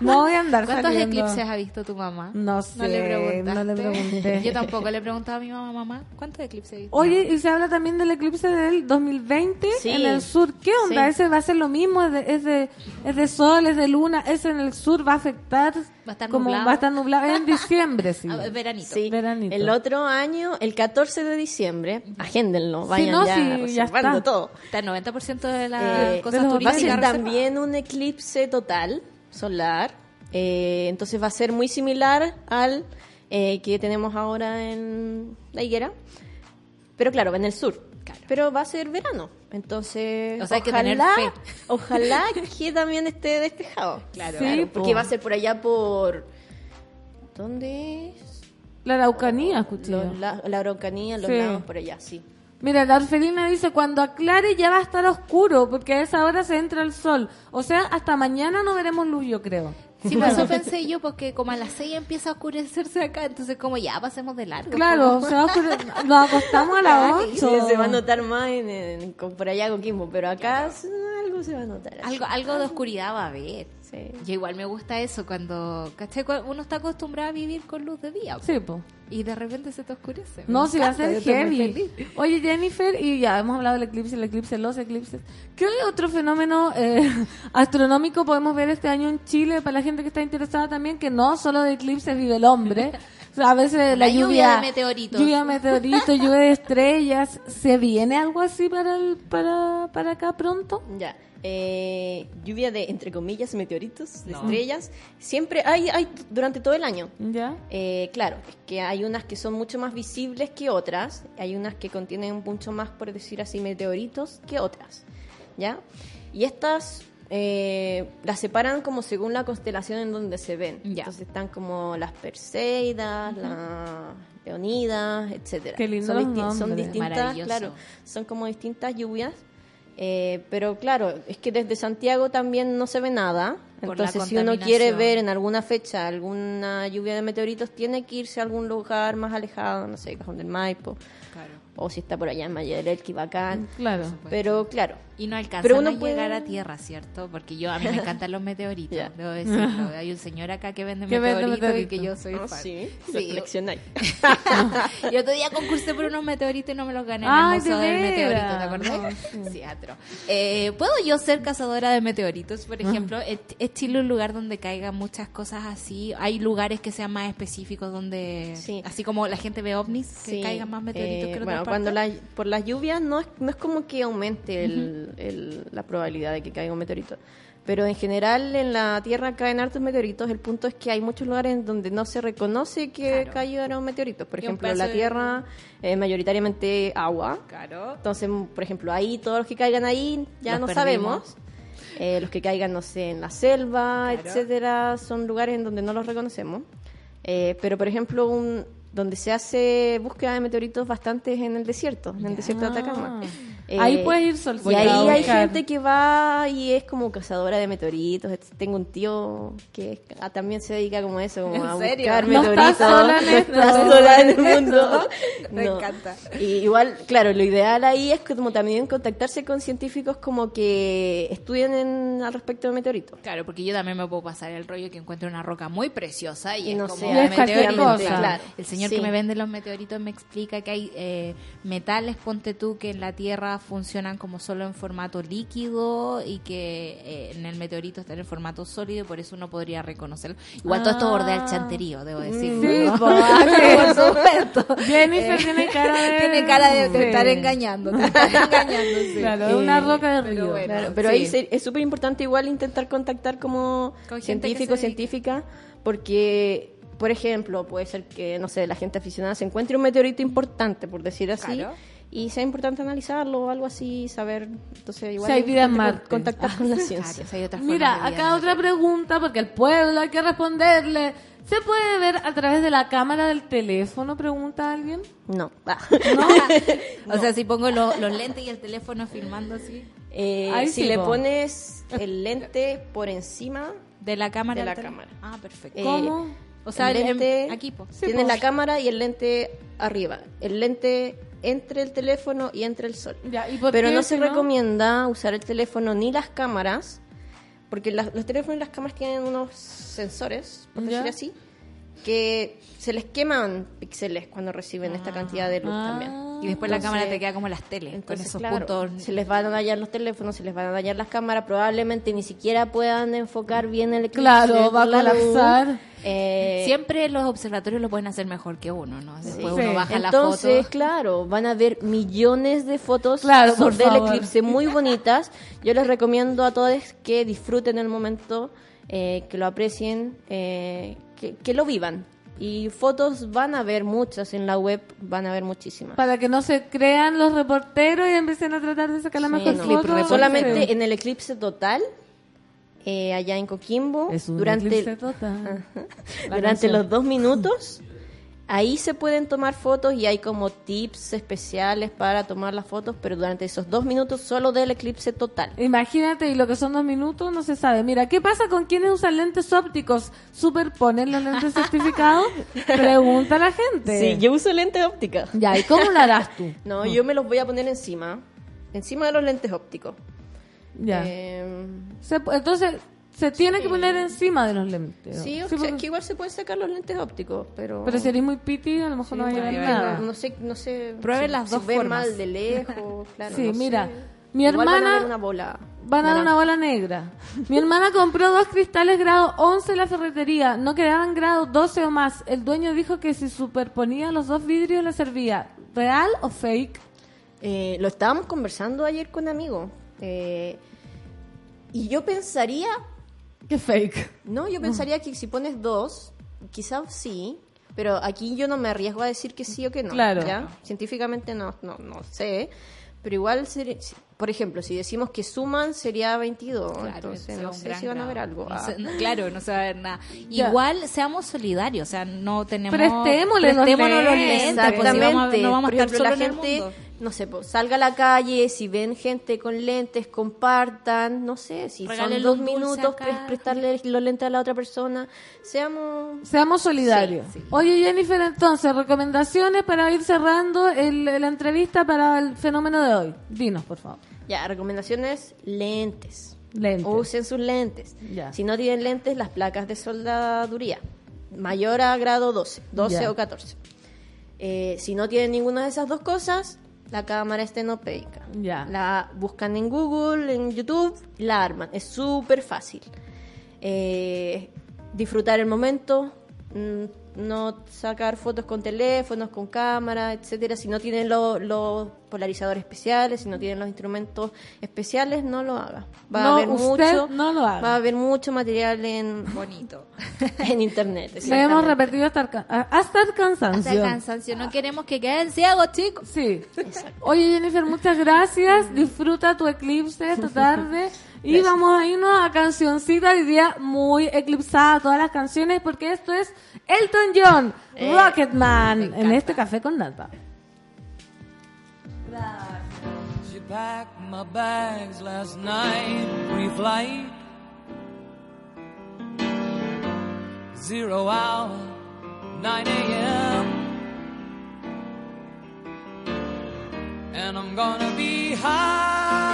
no voy a andar ¿Cuántos saliendo. eclipses ha visto tu mamá? No sé, No le no le pregunté. Yo tampoco le he preguntado a mi mamá, mamá, ¿cuántos eclipses he visto? Oye, y se habla también del eclipse del 2020 Sí. en el sur. ¿Qué onda? Sí. Ese va a ser lo mismo, es de, es de, es de sol, es de luna, ese en el sur va a afectar. Va a estar como nublado. Va a estar nublado en diciembre, sí. Ah, veranito. Sí, Veranito. el otro año, el 14 de diciembre, agéndenlo, vayan no, ya sí, ya está. todo. Está el 90% de las Eh, cosas va a ser también un eclipse total solar. eh, entonces va a ser muy similar al eh, que tenemos ahora en la higuera. Pero claro, en el sur. Pero va a ser verano. Entonces, O sea, hay que ojalá, ojalá que también esté despejado. Claro, Sí, claro. Porque po. va a ser por allá por... ¿Dónde es? La Araucanía, escuché. la Araucanía, los Sí. lagos por allá, sí. Mira, la orfelina dice, cuando aclare ya va a estar oscuro, porque a esa hora se entra el sol. O sea, hasta mañana no veremos luz, yo creo. Sí, pues eso pensé yo, porque como a las 6 empieza a oscurecerse acá, entonces como ya pasemos de largo. Claro, se va a oscure- nos acostamos a las Sí, 8. se va a notar más en, por allá con Kimbo, pero acá algo se va a notar. Algo, algo de oscuridad va a haber. Sí. Yo igual me gusta eso cuando, Uno está acostumbrado a vivir con luz de día. po. Sí, po. Y de repente se te oscurece. No, si va a ser heavy. Oye, Jennifer, y ya hemos hablado del eclipse, el eclipse, los eclipses. ¿Qué otro fenómeno eh, astronómico podemos ver este año en Chile para la gente que está interesada también? Que no solo de eclipses vive el hombre. O sea, a veces la, La lluvia lluvia, de meteoritos. Lluvia de meteoritos, lluvia de estrellas. ¿Se viene algo así para, el, para, para acá pronto? Ya. Eh, lluvia de, entre comillas, meteoritos, de estrellas. Siempre hay, hay durante todo el año. ¿Ya? Eh, claro, es que hay unas que son mucho más visibles que otras. Hay unas que contienen mucho más, por decir así, meteoritos que otras. ¿Ya? Y estas eh, las separan como según la constelación en donde se ven. Ya. Entonces están como las Perseidas, las Leonidas, etcétera. Qué lindo son, disti- son distintas, claro, son como distintas lluvias. Eh, pero claro, es que desde Santiago también no se ve nada. Por Entonces, si uno quiere ver en alguna fecha alguna lluvia de meteoritos, tiene que irse a algún lugar más alejado, no sé, Cajón del Maipo, o si está por allá en Valle del Elqui, bacán. Claro. Pero claro, Y no Pero uno a puede- llegar a tierra, ¿cierto? Porque yo a mí me encantan los meteoritos, debo decirlo. Hay un señor acá que vende meteoritos y que yo soy Ah, fan. sí, Sí. lo coleccionáis. Yo otro día concursé por unos meteoritos y no me los gané Ay, en el Museo de del Meteorito. ¿te acordás? Sí, atro. Eh, ¿Puedo yo ser cazadora de meteoritos, por ejemplo? ¿Es, es Chile un lugar donde caigan muchas cosas así? ¿Hay lugares que sean más específicos donde, Sí. así como la gente ve ovnis, que Sí, caigan más meteoritos eh, que en bueno, cuando la, por las lluvias no es, no es como que aumente el- el- la probabilidad de que caiga un meteorito. Pero en general en la Tierra caen hartos meteoritos. El punto es que hay muchos lugares en donde no se reconoce que Claro. cayeron meteoritos. Por ejemplo, la Tierra es mayoritariamente agua. Claro. Entonces, por ejemplo, ahí todos los que caigan ahí ya Los no perdimos. sabemos. Eh, los que caigan, no sé, en la selva, Claro. etcétera, son lugares en donde no los reconocemos. Eh, pero, por ejemplo, un, donde se hace búsqueda de meteoritos bastante es en el desierto, en el desierto de Atacama. Eh, Ahí puedes ir solcita Y ahí a hay gente que va y es como cazadora de meteoritos. et- Tengo un tío que es- ah, también se dedica como a eso, como ¿En a serio? buscar No meteoritos. estás sola en No sola en el mundo. Me No. encanta. Y igual, claro, lo ideal ahí es como también contactarse con científicos como que estudien en- al respecto de meteoritos. Claro, porque yo también me puedo pasar el rollo que encuentro una roca muy preciosa y, Y es no como sé, es meteorito. Claro. El señor Sí. que me vende los meteoritos me explica que hay eh, metales, ponte tú, que en la Tierra funcionan como solo en formato líquido y que eh, en el meteorito está en formato sólido, por eso uno podría reconocerlo. Igual todo esto bordea el chanterío, debo decir. Sí, ¿no? po, ah, por supuesto. Jennifer tiene cara de... Tiene cara de, de Sí. estar engañando, de estar engañando, sí. Claro, una Eh, roca de pero río. bueno, Claro, pero sí. ahí se- es súper importante igual intentar contactar como Con científico, científica, porque, por ejemplo, puede ser que, no sé, la gente aficionada se encuentre un meteorito importante, por decir así, Claro. Y sea importante analizarlo o algo así, saber, entonces igual Si hay vida en Marte. contactar con la Claro, ciencia. si hay Mira, acá otra el- pregunta, porque al pueblo hay que responderle. ¿Se puede ver a través de la cámara del teléfono? Pregunta alguien. No. Ah. O sea, si pongo lo- los lentes y el teléfono filmando así. Eh, Ahí si sí, le po. pones el lente por encima, De la cámara. De la cámara. Ah, perfecto. Eh, ¿Cómo? o sea, el el- lente, aquí, po. Sí, tienes po. la cámara y el lente arriba. El lente entre el teléfono y entre el sol. Ya, ¿y por Pero no se recomienda usar el teléfono ni las cámaras, porque las- los teléfonos y las cámaras tienen unos sensores, por decir así, que se les queman píxeles cuando reciben esta cantidad de luz Ah. también. Y después la cámara te queda como las teles, Entonces, con esos claro, puntos. se les van a dañar los teléfonos, se les van a dañar las cámaras, probablemente ni siquiera puedan enfocar bien el eclipse Claro, va a la luz. colapsar. Eh, Siempre los observatorios lo pueden hacer mejor que uno, ¿no? Después Sí. uno baja Entonces, la foto. claro, van a ver millones de fotos Claro, por del favor. eclipse muy bonitas. Yo les recomiendo a todos que disfruten el momento, eh, que lo aprecien, eh, que, que lo vivan. Y fotos van a ver muchas en la web, van a ver muchísimas. Para que no se crean los reporteros y empiecen a tratar de sacar la Sí, mejor no. foto. Solamente en el eclipse total, eh, allá en Coquimbo, Es un durante, eclipse total. Durante canción. los dos minutos, ahí se pueden tomar fotos y hay como tips especiales para tomar las fotos, pero durante esos dos minutos solo del eclipse total. Imagínate, y lo que son dos minutos no se sabe. Mira, ¿qué pasa con quienes usan lentes ópticos? ¿Superponen los lentes certificados? Pregunta a la gente. Sí, yo uso lentes ópticas. Ya, ¿y cómo lo harás tú? No, yo me los voy a poner encima, encima de los lentes ópticos. Ya. Eh, Se- entonces, se tiene que poner encima de los lentes. sí, o Sí, sea, porque- que igual se pueden sacar los lentes ópticos, pero... Pero si eres muy piti, a lo mejor no va a llegar Sí, nada. No sé, no sé. Prueben si- las si dos ven formas. mal de lejos, claro. Sí, no mira, sé. mi Igual van a hermana- ver una bola. Van a dar una bola negra. Mi hermana compró dos cristales grado 11 en la ferretería. No quedaban grado 12 o más. El dueño dijo que si superponía los dos vidrios le servía. ¿Real o fake? Eh, lo estábamos conversando ayer con amigos. Eh, y yo pensaría, ¿Qué fake? no, yo pensaría que si pones dos, quizás sí, pero aquí yo no me arriesgo a decir que sí o que no. Claro. ¿ya? Científicamente no, no, no sé, pero igual, por ejemplo, si decimos que suman sería 22, Claro, entonces no sé si van a ver algo. Ah. no, claro, no se va a ver nada. Ya. Igual seamos solidarios, o sea, no tenemos. Prestémosle los los lentes, lentes, pues, si Exactamente. vamos a- no vamos Por a estar ejemplo, la en el gente, mundo. No sé, pues, salga a la calle, si ven gente con lentes, compartan, no sé, si Regálenle son dos minutos, pre- prestarle los lentes a la otra persona, seamos... Seamos solidarios. Sí, sí. Oye, Jennifer, entonces, recomendaciones para ir cerrando el- la entrevista para el fenómeno de hoy. Dinos, por favor. Ya, recomendaciones, lentes. Lentes. Usen sus lentes. Ya. Si no tienen lentes, las placas de soldaduría. Mayor a grado 12, 12 Ya. o 14. Eh, si no tienen ninguna de esas dos cosas, la cámara estenopeica. Ya. La buscan en Google, en YouTube, la arman. Es súper fácil. Eh, disfrutar el momento, mm, no sacar fotos con teléfonos, con cámara, etcétera. Si no tienen lo- los polarizadores especiales, si no tienen los instrumentos especiales, no lo haga. Va No, a haber usted mucho, no lo haga. va a haber mucho material en Bonito. en internet. Le hemos repetido hasta el, hasta el cansancio. Hasta el cansancio. No queremos que queden ciegos, chicos. Sí. Oye, Jennifer, muchas gracias. Disfruta tu eclipse esta tarde. Y vamos a irnos a cancioncita hoy día muy eclipsada todas las canciones porque esto es Elton John, Eh, Rocketman, en este café con nata. She packed my bags last night, pre-flight. Zero hour, 9 a.m. And I'm gonna be high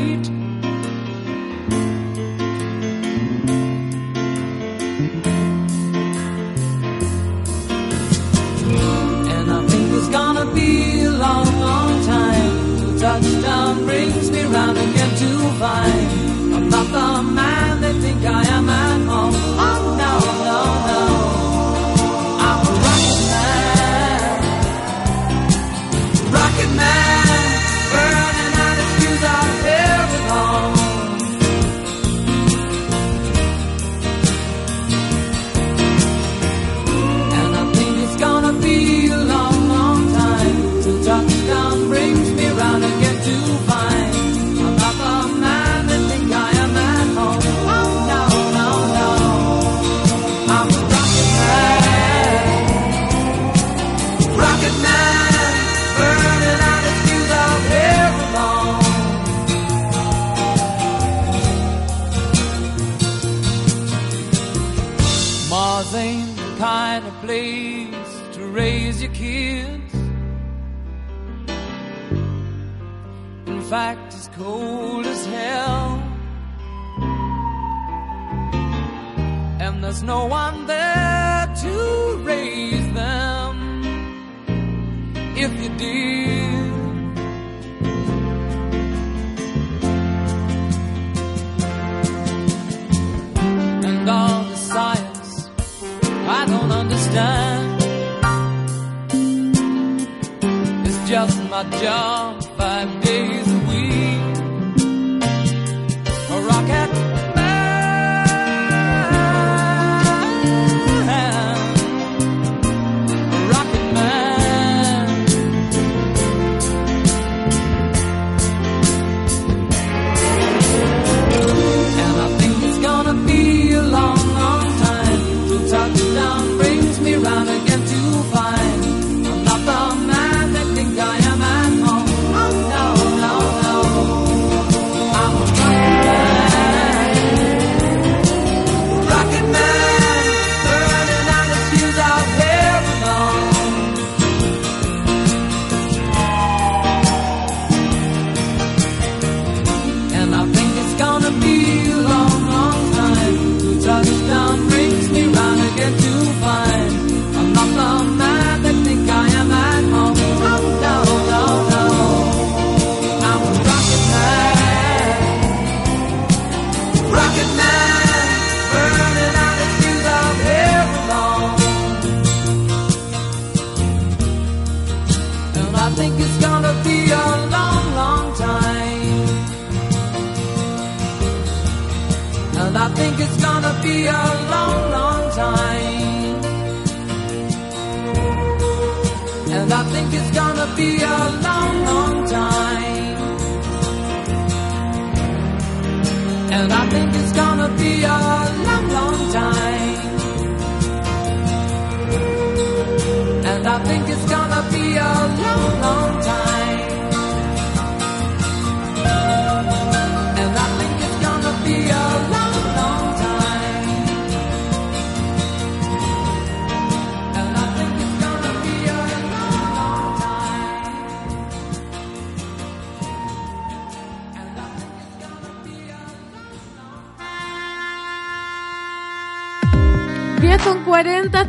It's gonna be a long, long time. Touchdown brings me round again to find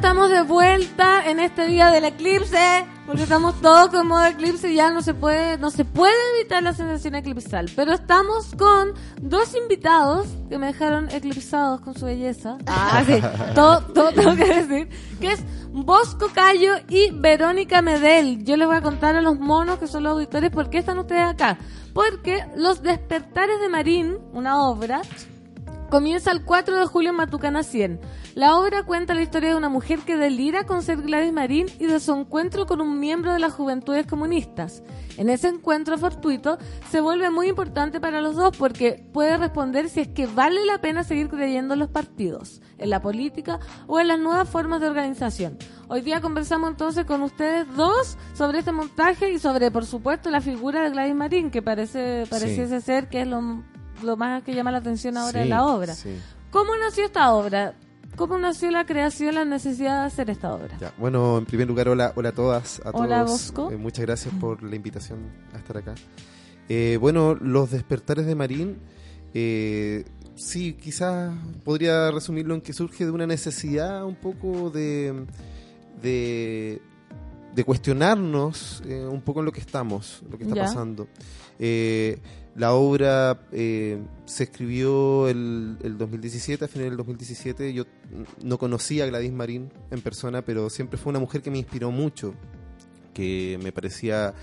estamos de vuelta en este día del eclipse, porque estamos todos con modo eclipse y ya no se puede, no se puede evitar la sensación eclipsal. Pero estamos con dos invitados que me dejaron eclipsados con su belleza. Ah, sí, todo, todo tengo que decir, que es Bosco Cayo y Verónica Medel. Yo les voy a contar a los monos que son los auditores por qué están ustedes acá. Porque Los Despertares de Marín, una obra, comienza el 4 de julio en Matucana 100. La obra cuenta la historia de una mujer que delira con ser Gladys Marín y de su encuentro con un miembro de las juventudes comunistas. En ese encuentro fortuito se vuelve muy importante para los dos porque puede responder si es que vale la pena seguir creyendo en los partidos, en la política o en las nuevas formas de organización. Hoy día conversamos entonces con ustedes dos sobre este montaje y sobre, por supuesto, la figura de Gladys Marín, que parece pareciese ser que es lo, lo más que llama la atención ahora Sí, en la obra. sí. ¿Cómo nació esta obra? ¿Cómo nació la creación, la necesidad de hacer esta obra? Ya, Bueno, en primer lugar, hola, hola a todas, a Hola, todos. Bosco. Eh, muchas gracias por la invitación a estar acá. Eh, bueno, los despertares de Marín, eh, sí, quizás podría resumirlo en que surge de una necesidad un poco de, de, de cuestionarnos un poco en lo que estamos, lo que está Ya. pasando. Eh, la obra eh, se escribió el, el 2017, a finales del 2017. Yo no conocía a Gladys Marín en persona, pero siempre fue una mujer que me inspiró mucho, que me parecía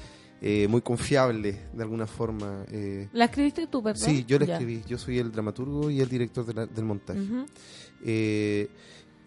eh, muy confiable de alguna forma. eh. ¿La escribiste tú, perdón? Sí, yo la Ya. escribí. Yo soy el dramaturgo y el director de la- del montaje.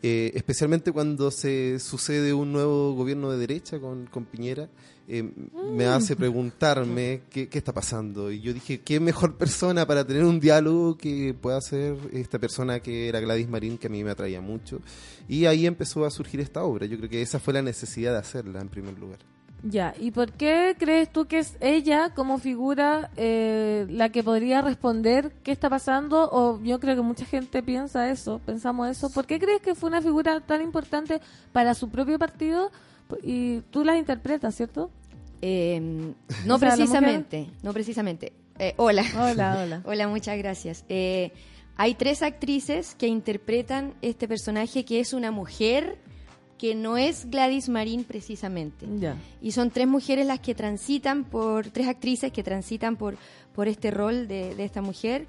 Eh, especialmente cuando se sucede un nuevo gobierno de derecha con, con Piñera, eh, me hace preguntarme qué, qué está pasando. Y yo dije, ¿qué mejor persona para tener un diálogo que pueda ser esta persona que era Gladys Marín, que a mí me atraía mucho? Y ahí empezó a surgir esta obra. Yo creo que esa fue la necesidad de hacerla en primer lugar. Ya, ¿y por qué crees tú que es ella como figura eh, la que podría responder qué está pasando? O yo creo que mucha gente piensa eso, pensamos eso. ¿Por qué crees que fue una figura tan importante para su propio partido? Y tú la interpretas, ¿cierto? Eh, no precisamente, no precisamente. Eh, hola. Hola, hola. hola, muchas gracias. Eh, hay tres actrices que interpretan este personaje que es una mujer que no es Gladys Marín precisamente. Y son tres mujeres las que transitan por, tres actrices que transitan por, por este rol de, de esta mujer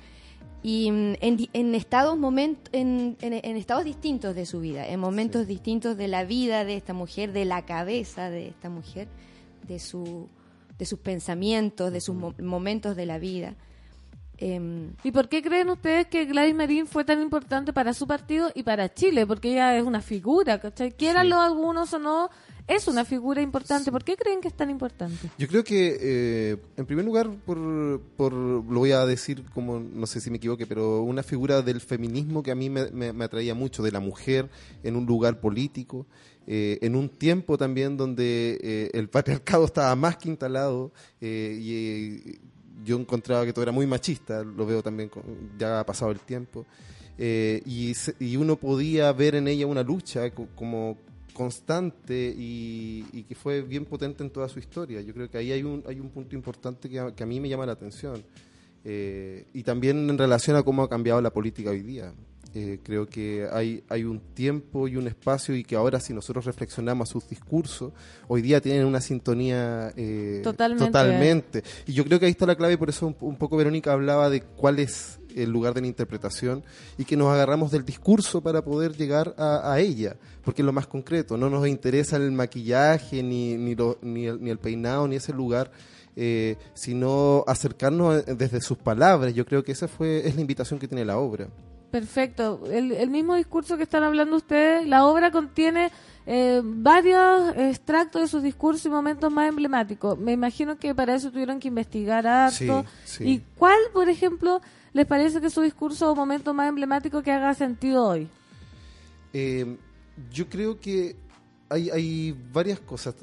y mm, en, di- en estados moment, en, en- en estados distintos de su vida, en momentos distintos de la vida de esta mujer, de la cabeza de esta mujer, de su de sus pensamientos, de sus mo- momentos de la vida. Em, ¿Y por qué creen ustedes que Gladys Marín fue tan importante para su partido y para Chile? Porque ella es una figura, ¿cachai? Quieranlo algunos o no, es una figura importante. ¿Por qué creen que es tan importante? Yo creo que, eh, en primer lugar, por, por, lo voy a decir como, no sé si me equivoque, pero una figura del feminismo que a mí me, me- me atraía mucho, de la mujer en un lugar político, eh, en un tiempo también donde eh, el patriarcado estaba más que instalado eh, y yo encontraba que todo era muy machista, lo veo también, con- ya ha pasado el tiempo. Eh, y, y uno podía ver en ella una lucha co- como constante y, que fue bien potente en toda su historia. Yo creo que ahí hay un, hay un punto importante que a, que a mí me llama la atención. Eh, y también en relación a cómo ha cambiado la política hoy día. Eh, creo que hay, hay un tiempo y un espacio y que ahora si nosotros reflexionamos sus discursos, hoy día tienen una sintonía eh, Totalmente. totalmente. Y yo creo que ahí está la clave, por eso un, un poco Verónica hablaba de cuál es el lugar de la interpretación y que nos agarramos del discurso para poder llegar a, a ella, porque es lo más concreto, no nos interesa el maquillaje, ni, ni, lo- ni, el, ni el peinado, ni ese lugar, eh, sino acercarnos a- desde sus palabras. Yo creo que esa fue es la invitación que tiene la obra. Perfecto. El, el mismo discurso que están hablando ustedes, la obra contiene eh, varios extractos de sus discursos y momentos más emblemáticos. Me imagino que para eso tuvieron que investigar harto. Sí, sí. ¿Y cuál, por ejemplo, les parece que es su discurso o momento más emblemático que haga sentido hoy? Eh, yo creo que hay, hay varias cosas.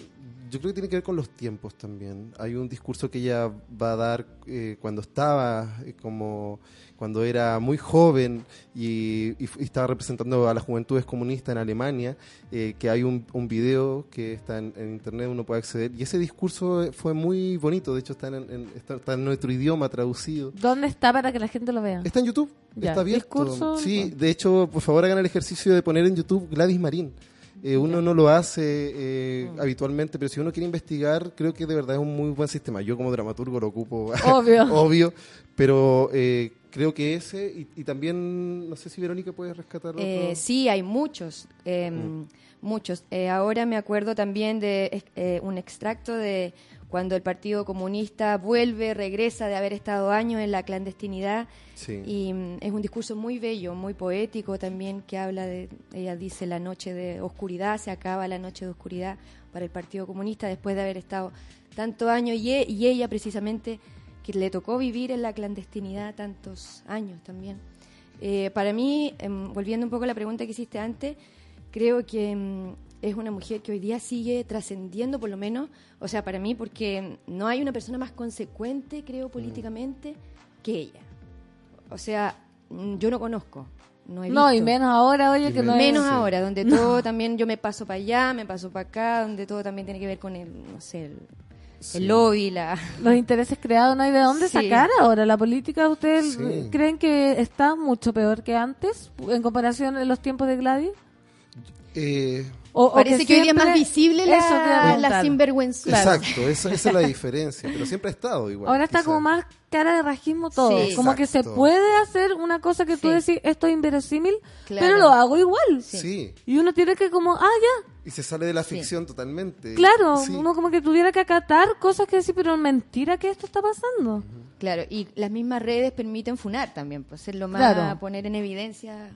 Yo creo que tiene que ver con los tiempos también. Hay un discurso que ella va a dar eh, cuando estaba eh, como cuando era muy joven y, y y estaba representando a las juventudes comunistas en Alemania, eh, que hay un, un video que está en, en internet, uno puede acceder. Y ese discurso eh, fue muy bonito, de hecho está en, en- está, está en nuestro idioma traducido. ¿Dónde está para que la gente lo vea? Está en YouTube, Ya, está abierto. discurso, sí, de hecho, por favor hagan el ejercicio de poner en YouTube Gladys Marín. Eh, uno no lo hace eh, Mm. habitualmente, pero si uno quiere investigar, creo que de verdad es un muy buen sistema. Yo como dramaturgo lo ocupo, Obvio. obvio, pero eh, creo que ese, y, y también, no sé si Verónica puede rescatar otro. Sí, hay muchos, eh, muchos. Eh, ahora me acuerdo también de un extracto de cuando el Partido Comunista vuelve, regresa de haber estado años en la clandestinidad. Sí. Y mm, es un discurso muy bello, muy poético también, que habla de, ella dice, la noche de oscuridad, se acaba la noche de oscuridad para el Partido Comunista después de haber estado tantos años y, e- y ella precisamente que le tocó vivir en la clandestinidad tantos años también. Eh, para mí, em, volviendo un poco a la pregunta que hiciste antes, creo que em, es una mujer que hoy día sigue trascendiendo, por lo menos, o sea, para mí, porque no hay una persona más consecuente, creo, Mm. políticamente que ella. O sea, mm, yo no conozco. No, he No, y menos ahora, oye, que no es- Menos ahora, donde todo también yo me paso para allá, me paso para acá, donde todo también tiene que ver con el, no sé, el, el lobby, la... los intereses creados, no hay de dónde Sí. sacar ahora. La política, ¿ustedes Sí. creen que está mucho peor que antes en comparación en los tiempos de Gladys? Eh, O- o Parece que hoy día es más visible Eso a la, preguntar. la sinvergüenza. Exacto, esa, esa es la diferencia, pero siempre ha estado igual. Ahora está quizá. como más cara de rajismo todo. Sí. como que se puede hacer una cosa que tú decís, esto es inverosímil, Claro. pero lo hago igual. Sí. Y uno tiene que como, ah, ya, y se sale de la ficción totalmente. claro, Sí. uno como que tuviera que acatar cosas que decir, pero mentira que esto está pasando. Claro, y las mismas redes permiten funar también, pues hacerlo más, Claro. poner en evidencia.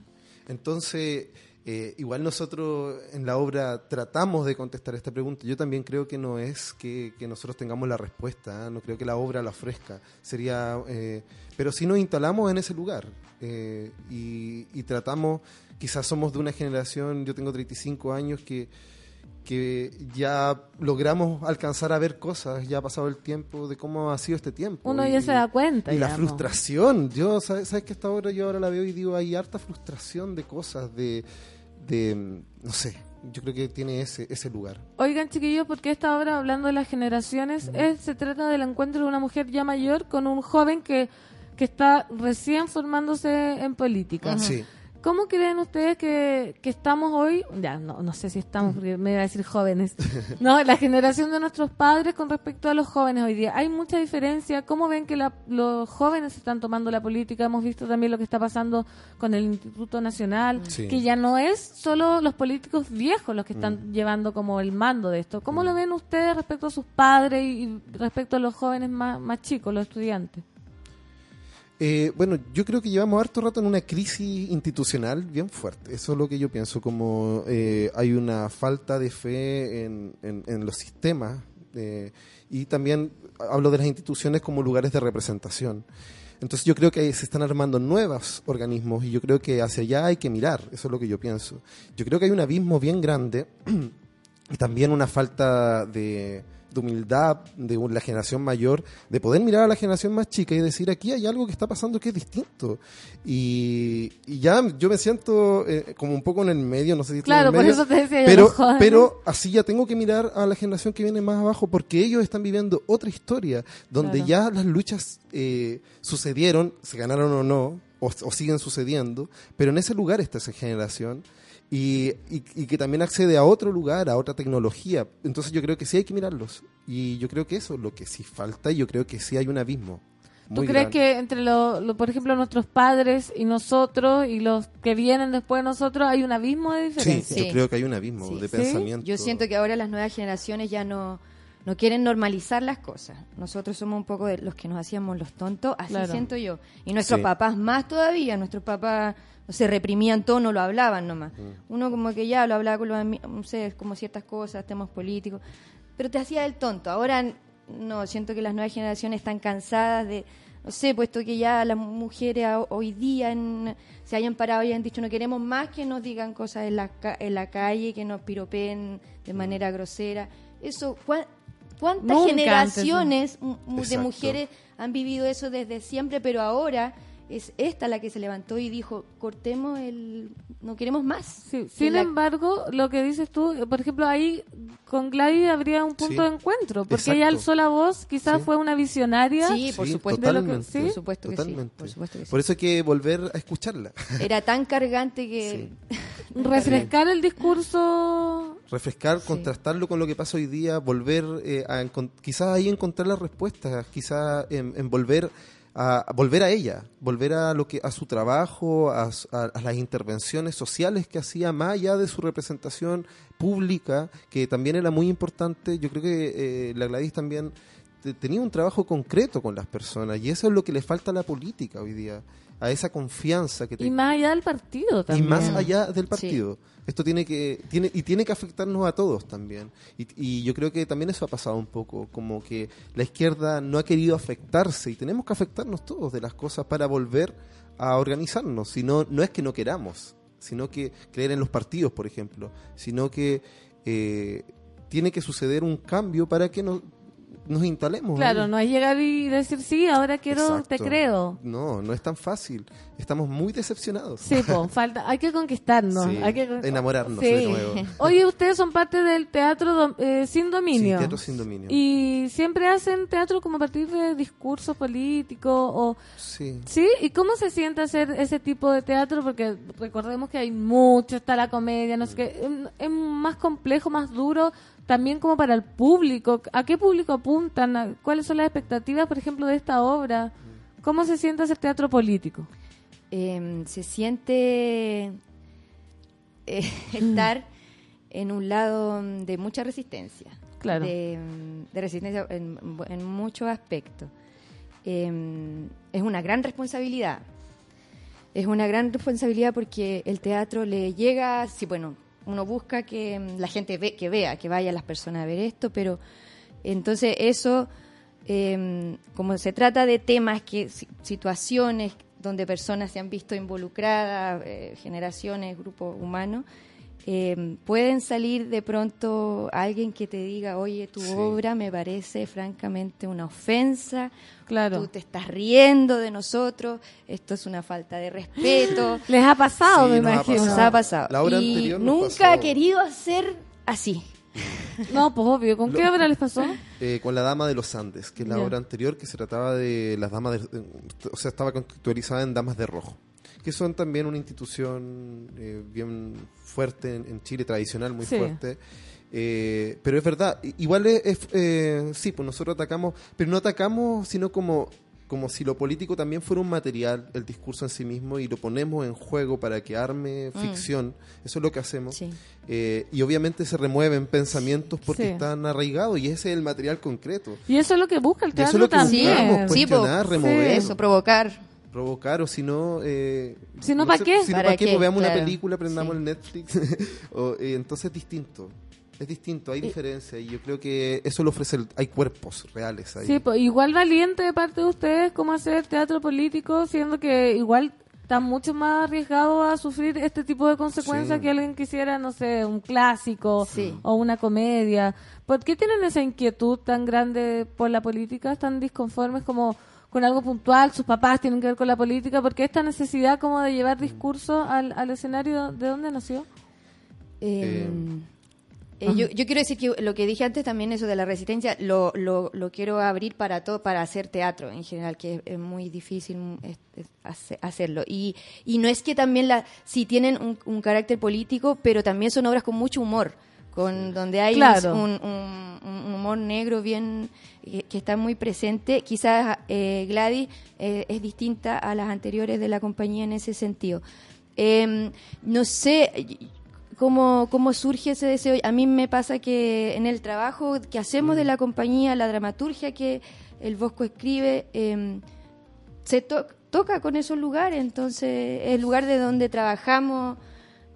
Entonces, eh, igual nosotros en la obra tratamos de contestar esta pregunta. Yo también creo que no es que, que nosotros tengamos la respuesta, ¿eh? no creo que la obra la ofrezca. Sería, eh, pero sí nos instalamos en ese lugar eh, y, y tratamos, quizás somos de una generación, yo tengo 35 años, que, que ya logramos alcanzar a ver cosas, ya ha pasado el tiempo de cómo ha sido este tiempo. Uno Y- ya se da cuenta. y la frustración, yo, ¿sabes, sabes que esta obra yo ahora la veo y digo, hay harta frustración de cosas, de, de no sé, yo creo que tiene ese, ese lugar. Oigan, chiquillos, porque esta obra, hablando de las generaciones, es, se trata del encuentro de una mujer ya mayor con un joven que, que está recién formándose en política. Sí. ¿Cómo creen ustedes que, que estamos hoy? Ya, no, no sé si estamos, porque me iba a decir jóvenes. No, la generación de nuestros padres con respecto a los jóvenes hoy día. Hay mucha diferencia. ¿Cómo ven que la- los jóvenes están tomando la política? Hemos visto también lo que está pasando con el Instituto Nacional, Sí. que ya no es solo los políticos viejos los que están llevando como el mando de esto. ¿Cómo lo ven ustedes respecto a sus padres y, y respecto a los jóvenes más, más chicos, los estudiantes? Eh, bueno, yo creo que llevamos harto rato en una crisis institucional bien fuerte. Eso es lo que yo pienso, como eh, hay una falta de fe en, en- en los sistemas eh, y también hablo de las instituciones como lugares de representación. Entonces yo creo que se están armando nuevos organismos y yo creo que hacia allá hay que mirar, eso es lo que yo pienso. Yo creo que hay un abismo bien grande y también una falta de, de humildad de la generación mayor, de poder mirar a la generación más chica y decir, aquí hay algo que está pasando que es distinto. Y, y ya yo me siento eh, como un poco en el medio, no sé si Claro, en el por medio, eso te decía pero, pero así ya tengo que mirar a la generación que viene más abajo porque ellos están viviendo otra historia donde Claro. ya las luchas eh, sucedieron, se ganaron o no, o, o siguen sucediendo, pero en ese lugar está esa generación y, y- y que también accede a otro lugar, a otra tecnología. Entonces yo creo que sí hay que mirarlos y yo creo que eso es lo que sí falta y yo creo que sí hay un abismo. ¿Tú crees grande. que entre, lo, lo- por ejemplo, nuestros padres y nosotros y los que vienen después de nosotros hay un abismo de Sí, diferencia? yo creo que hay un abismo Sí. de ¿Sí? pensamiento. Yo siento que ahora las nuevas generaciones ya no, no quieren normalizar las cosas. Nosotros somos un poco de los que nos hacíamos los tontos, así Claro. siento yo. Y nuestros Sí. papás más todavía, nuestros papás no se reprimían todo, no lo hablaban nomás. Mm. Uno como que ya lo hablaba con los amigos, no sé, como ciertas cosas, temas políticos, pero te hacía el tonto. Ahora no, siento que las nuevas generaciones están cansadas de, no sé, puesto que ya las mujeres hoy día en- se hayan parado y han dicho no queremos más que nos digan cosas en la, ca- en la calle, que nos piropeen de Mm. manera grosera. Eso, ¿cuá- ¿cuántas Nunca generaciones de Exacto. mujeres han vivido eso desde siempre, pero ahora es esta la que se levantó y dijo, cortemos el, no queremos más. Sí, sin la- embargo, lo que dices tú, por ejemplo, ahí con Gladys habría un punto Sí. de encuentro, porque Exacto. ella alzó la voz, quizás Sí. fue una visionaria. Sí, por supuesto. que sí, Totalmente. por supuesto que sí. Por eso hay que volver a escucharla. Era tan cargante que... Refrescar el discurso. Refrescar, contrastarlo con lo que pasa hoy día, volver eh, a quizás ahí encontrar las respuestas, quizás en, en volver a, a volver a ella, volver a lo que a su trabajo, a, a- a las intervenciones sociales que hacía más allá de su representación pública, que también era muy importante. Yo creo que eh, la Gladys también te- tenía un trabajo concreto con las personas y eso es lo que le falta a la política hoy día, a esa confianza que te Y más allá del partido y también. más allá del partido. Esto tiene que tiene y tiene que afectarnos a todos también. Y, y yo creo que también eso ha pasado un poco, como que la izquierda no ha querido afectarse y tenemos que afectarnos todos de las cosas para volver a organizarnos. Si no, no es que no queramos, sino que creer en los partidos, por ejemplo, sino que eh, tiene que suceder un cambio para que no- nos instalemos. Claro, ahí. no es llegar y decir, sí, ahora quiero, te creo. No, no es tan fácil. Estamos muy decepcionados. Sí, po, falta, hay que conquistarnos. Sí, hay que enamorarnos Sí. de nuevo. Oye, ustedes son parte del teatro eh, sin dominio. Sí, teatro sin dominio. Y siempre hacen teatro como a partir de discursos políticos o... Sí. ¿Sí? ¿Y cómo se siente hacer ese tipo de teatro? Porque recordemos que hay mucho, está la comedia, no sé qué. Es más complejo, más duro, también como para el público. ¿A qué público apuntan? ¿A- ¿Cuáles son las expectativas, por ejemplo, de esta obra? ¿Cómo se siente hacer teatro político? Eh, se siente eh, estar en un lado de mucha resistencia. Claro. De, de resistencia en, en muchos aspectos. Eh, es una gran responsabilidad. Es una gran responsabilidad porque el teatro le llega, sí, bueno, uno busca que mm, la gente ve, que vea, que vayan las personas a ver esto, pero entonces eso, eh, como se trata de temas, que si- situaciones donde personas se han visto involucradas, eh, generaciones, grupos humanos, eh, pueden salir de pronto alguien que te diga, oye, tu obra me parece francamente una ofensa, Claro. tú te estás riendo de nosotros, esto es una falta de respeto. Les ha pasado, Sí, me nos ha imagino. Nos ha pasado. La obra y anterior nos nunca pasó. ha querido hacer así. No, pues obvio. ¿Con qué obra les pasó? Eh, con la Dama de los Andes, que es la obra anterior que se trataba de las damas, de, o sea, estaba contextualizada en Damas de Rojo, que son también una institución eh, bien fuerte en, en Chile, tradicional, muy Sí. fuerte. Eh, pero es verdad, igual es, es, eh, sí, pues nosotros atacamos, pero no atacamos, sino como, como si lo político también fuera un material, el discurso en sí mismo, y lo ponemos en juego para que arme Mm. ficción. Eso es lo que hacemos. Sí. Eh, y obviamente se remueven pensamientos porque Sí. están arraigados y ese es el material concreto. Y eso es lo que busca el Y eso es teatro lo que también. buscamos, Sí, remover, Eso, provocar. Provocar o si no... Eh, Si no, ¿pa' sé, qué? Si no, ¿Para ¿para qué? qué? Pues veamos Claro. una película, prendamos Sí. el Netflix. O, eh, entonces es distinto. Es distinto, hay diferencia y yo creo que eso lo ofrece, el- hay cuerpos reales ahí. Sí, pues igual valiente de parte de ustedes como hacer teatro político, siendo que igual están mucho más arriesgados a sufrir este tipo de consecuencias Sí. que alguien quisiera, no sé, un clásico Sí. o una comedia. ¿Por qué tienen esa inquietud tan grande por la política? ¿Están disconformes como con algo puntual? ¿Sus papás tienen que ver con la política? ¿Por qué esta necesidad como de llevar discurso al, al escenario? ¿De dónde nació? Eh, eh, yo, yo quiero decir que lo que dije antes también, eso de la resistencia, lo, lo, lo quiero abrir para todo, para hacer teatro en general, que es, es muy difícil mm, es- es hace- hacerlo. Y, y no es que también la, sí tienen un, un carácter político, pero también son obras con mucho humor, con donde hay Claro. un, un- un humor negro bien que, que está muy presente. Quizás eh, Gladys eh, es distinta a las anteriores de la compañía en ese sentido. Em, no sé cómo, cómo surge ese deseo. A mí me pasa que en el trabajo que hacemos de la compañía, la dramaturgia que el Bosco escribe, em, se to- toca con esos lugares. Entonces, el lugar de donde trabajamos.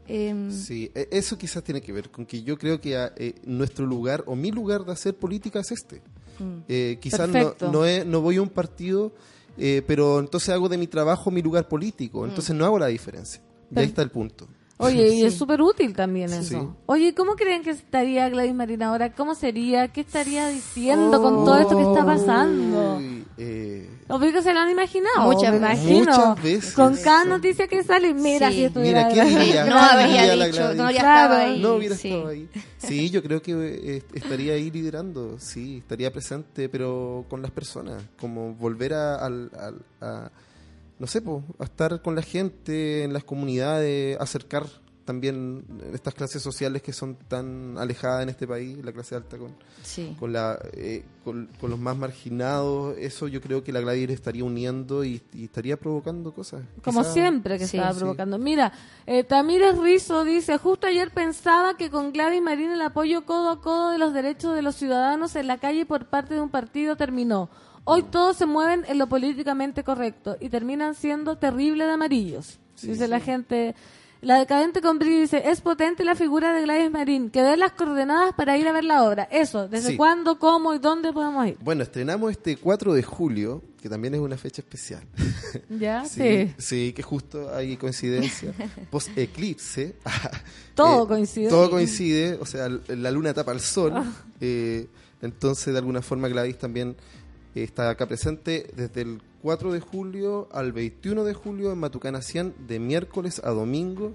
Em, Sí, e- eso quizás tiene que ver con que yo creo que ah, eh, nuestro lugar o mi lugar de hacer política es este. Mm. Eh, quizás no, no, es- no voy a un partido, eh, pero entonces hago de mi trabajo mi lugar político. Entonces no hago la diferencia. Y ahí está el punto. Oye, y es súper útil también Sí. eso. Oye, ¿cómo creen que estaría Gladys Marina ahora? ¿Cómo sería? ¿Qué estaría diciendo con todo esto que está pasando? Eh, Obvio que se lo han imaginado. Muchas me veces. imagino. Muchas veces. Con cada noticia que sale, mira Sí. si estuviera Mira, ¿qué diría? no ¿Qué habría dicho, no habría Claro. estado ahí. No hubiera sí. estado ahí. Sí, yo creo que eh, estaría ahí liderando, sí, estaría presente, pero con las personas, como volver a, al- al- a- no sé, po, a estar con la gente, en las comunidades, acercar también estas clases sociales que son tan alejadas en este país, la clase alta con, Sí. con, la, eh, con, con los más marginados, eso yo creo que la Gladys estaría uniendo y, y estaría provocando cosas. Como Quizá- siempre que Sí, estaba sí. provocando. Mira, eh, Tamírez Rizo dice, justo ayer pensaba que con Gladys Marín el apoyo codo a codo de los derechos de los ciudadanos en la calle por parte de un partido terminó. Hoy todos se mueven en lo políticamente correcto y terminan siendo terrible de amarillos. dice la gente La decadente con Bri dice, es potente la figura de Gladys Marín, que ver las coordenadas para ir a ver la obra. Eso, ¿desde Sí. cuándo, cómo y dónde podemos ir? Bueno, estrenamos este 4 de julio, que también es una fecha especial. ¿Ya? Sí, Sí. sí, que justo hay coincidencia. Post eclipse. Todo coincide. Todo coincide, o sea, la luna tapa al sol. Eh, entonces, de alguna forma, Gladys también eh, está acá presente desde el 4 de julio al 21 de julio en Matucana 100, de miércoles a domingo.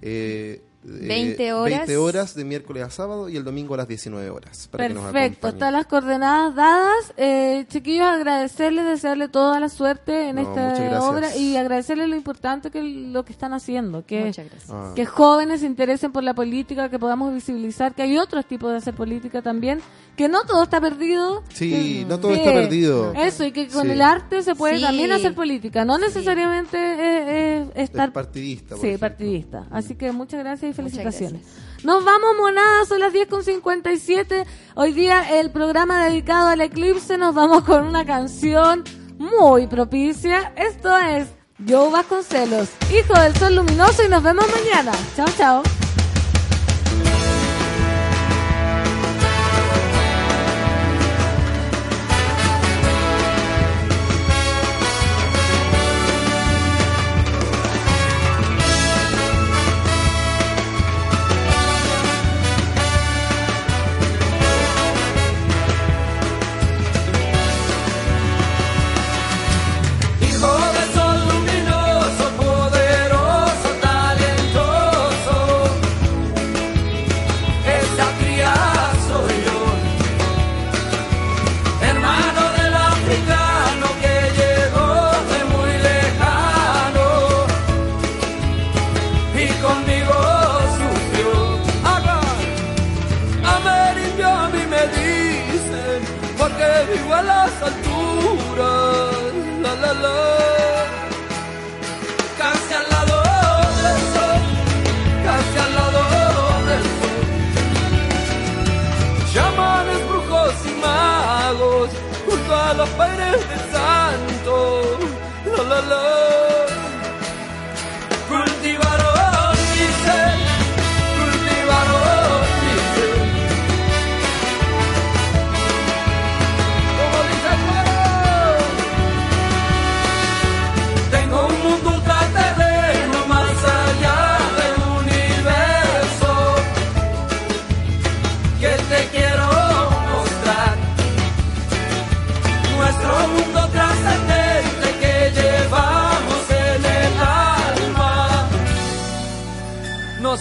eh, 20 horas. 20 horas de miércoles a sábado y el domingo a las 19 horas. Para que nos Perfecto, están las coordenadas dadas. Eh, chiquillos, agradecerles, desearle toda la suerte en No, esta obra y agradecerles lo importante que lo que están haciendo, que, Muchas gracias. Ah. que jóvenes se interesen por la política, que podamos visibilizar que hay otros tipos de hacer política también, que no todo está perdido. Sí, que- no todo que- está perdido. Eso, y que con Sí. el arte se puede Sí. también hacer política, no necesariamente eh, eh, estar Es partidista. por Sí, ejemplo. partidista. Así que muchas gracias y felicitaciones. Nos vamos, monadas, son las 10 con 57. Hoy día el programa dedicado al eclipse, nos vamos con una canción muy propicia. Esto es Joe Vasconcelos, hijo del sol luminoso y nos vemos mañana. Chao, chao.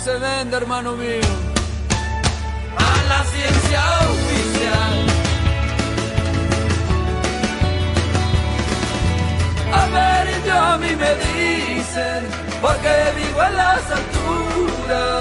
Se vende, hermano mío, a la ciencia oficial. A ver, yo a mí me dicen, porque vivo en las alturas.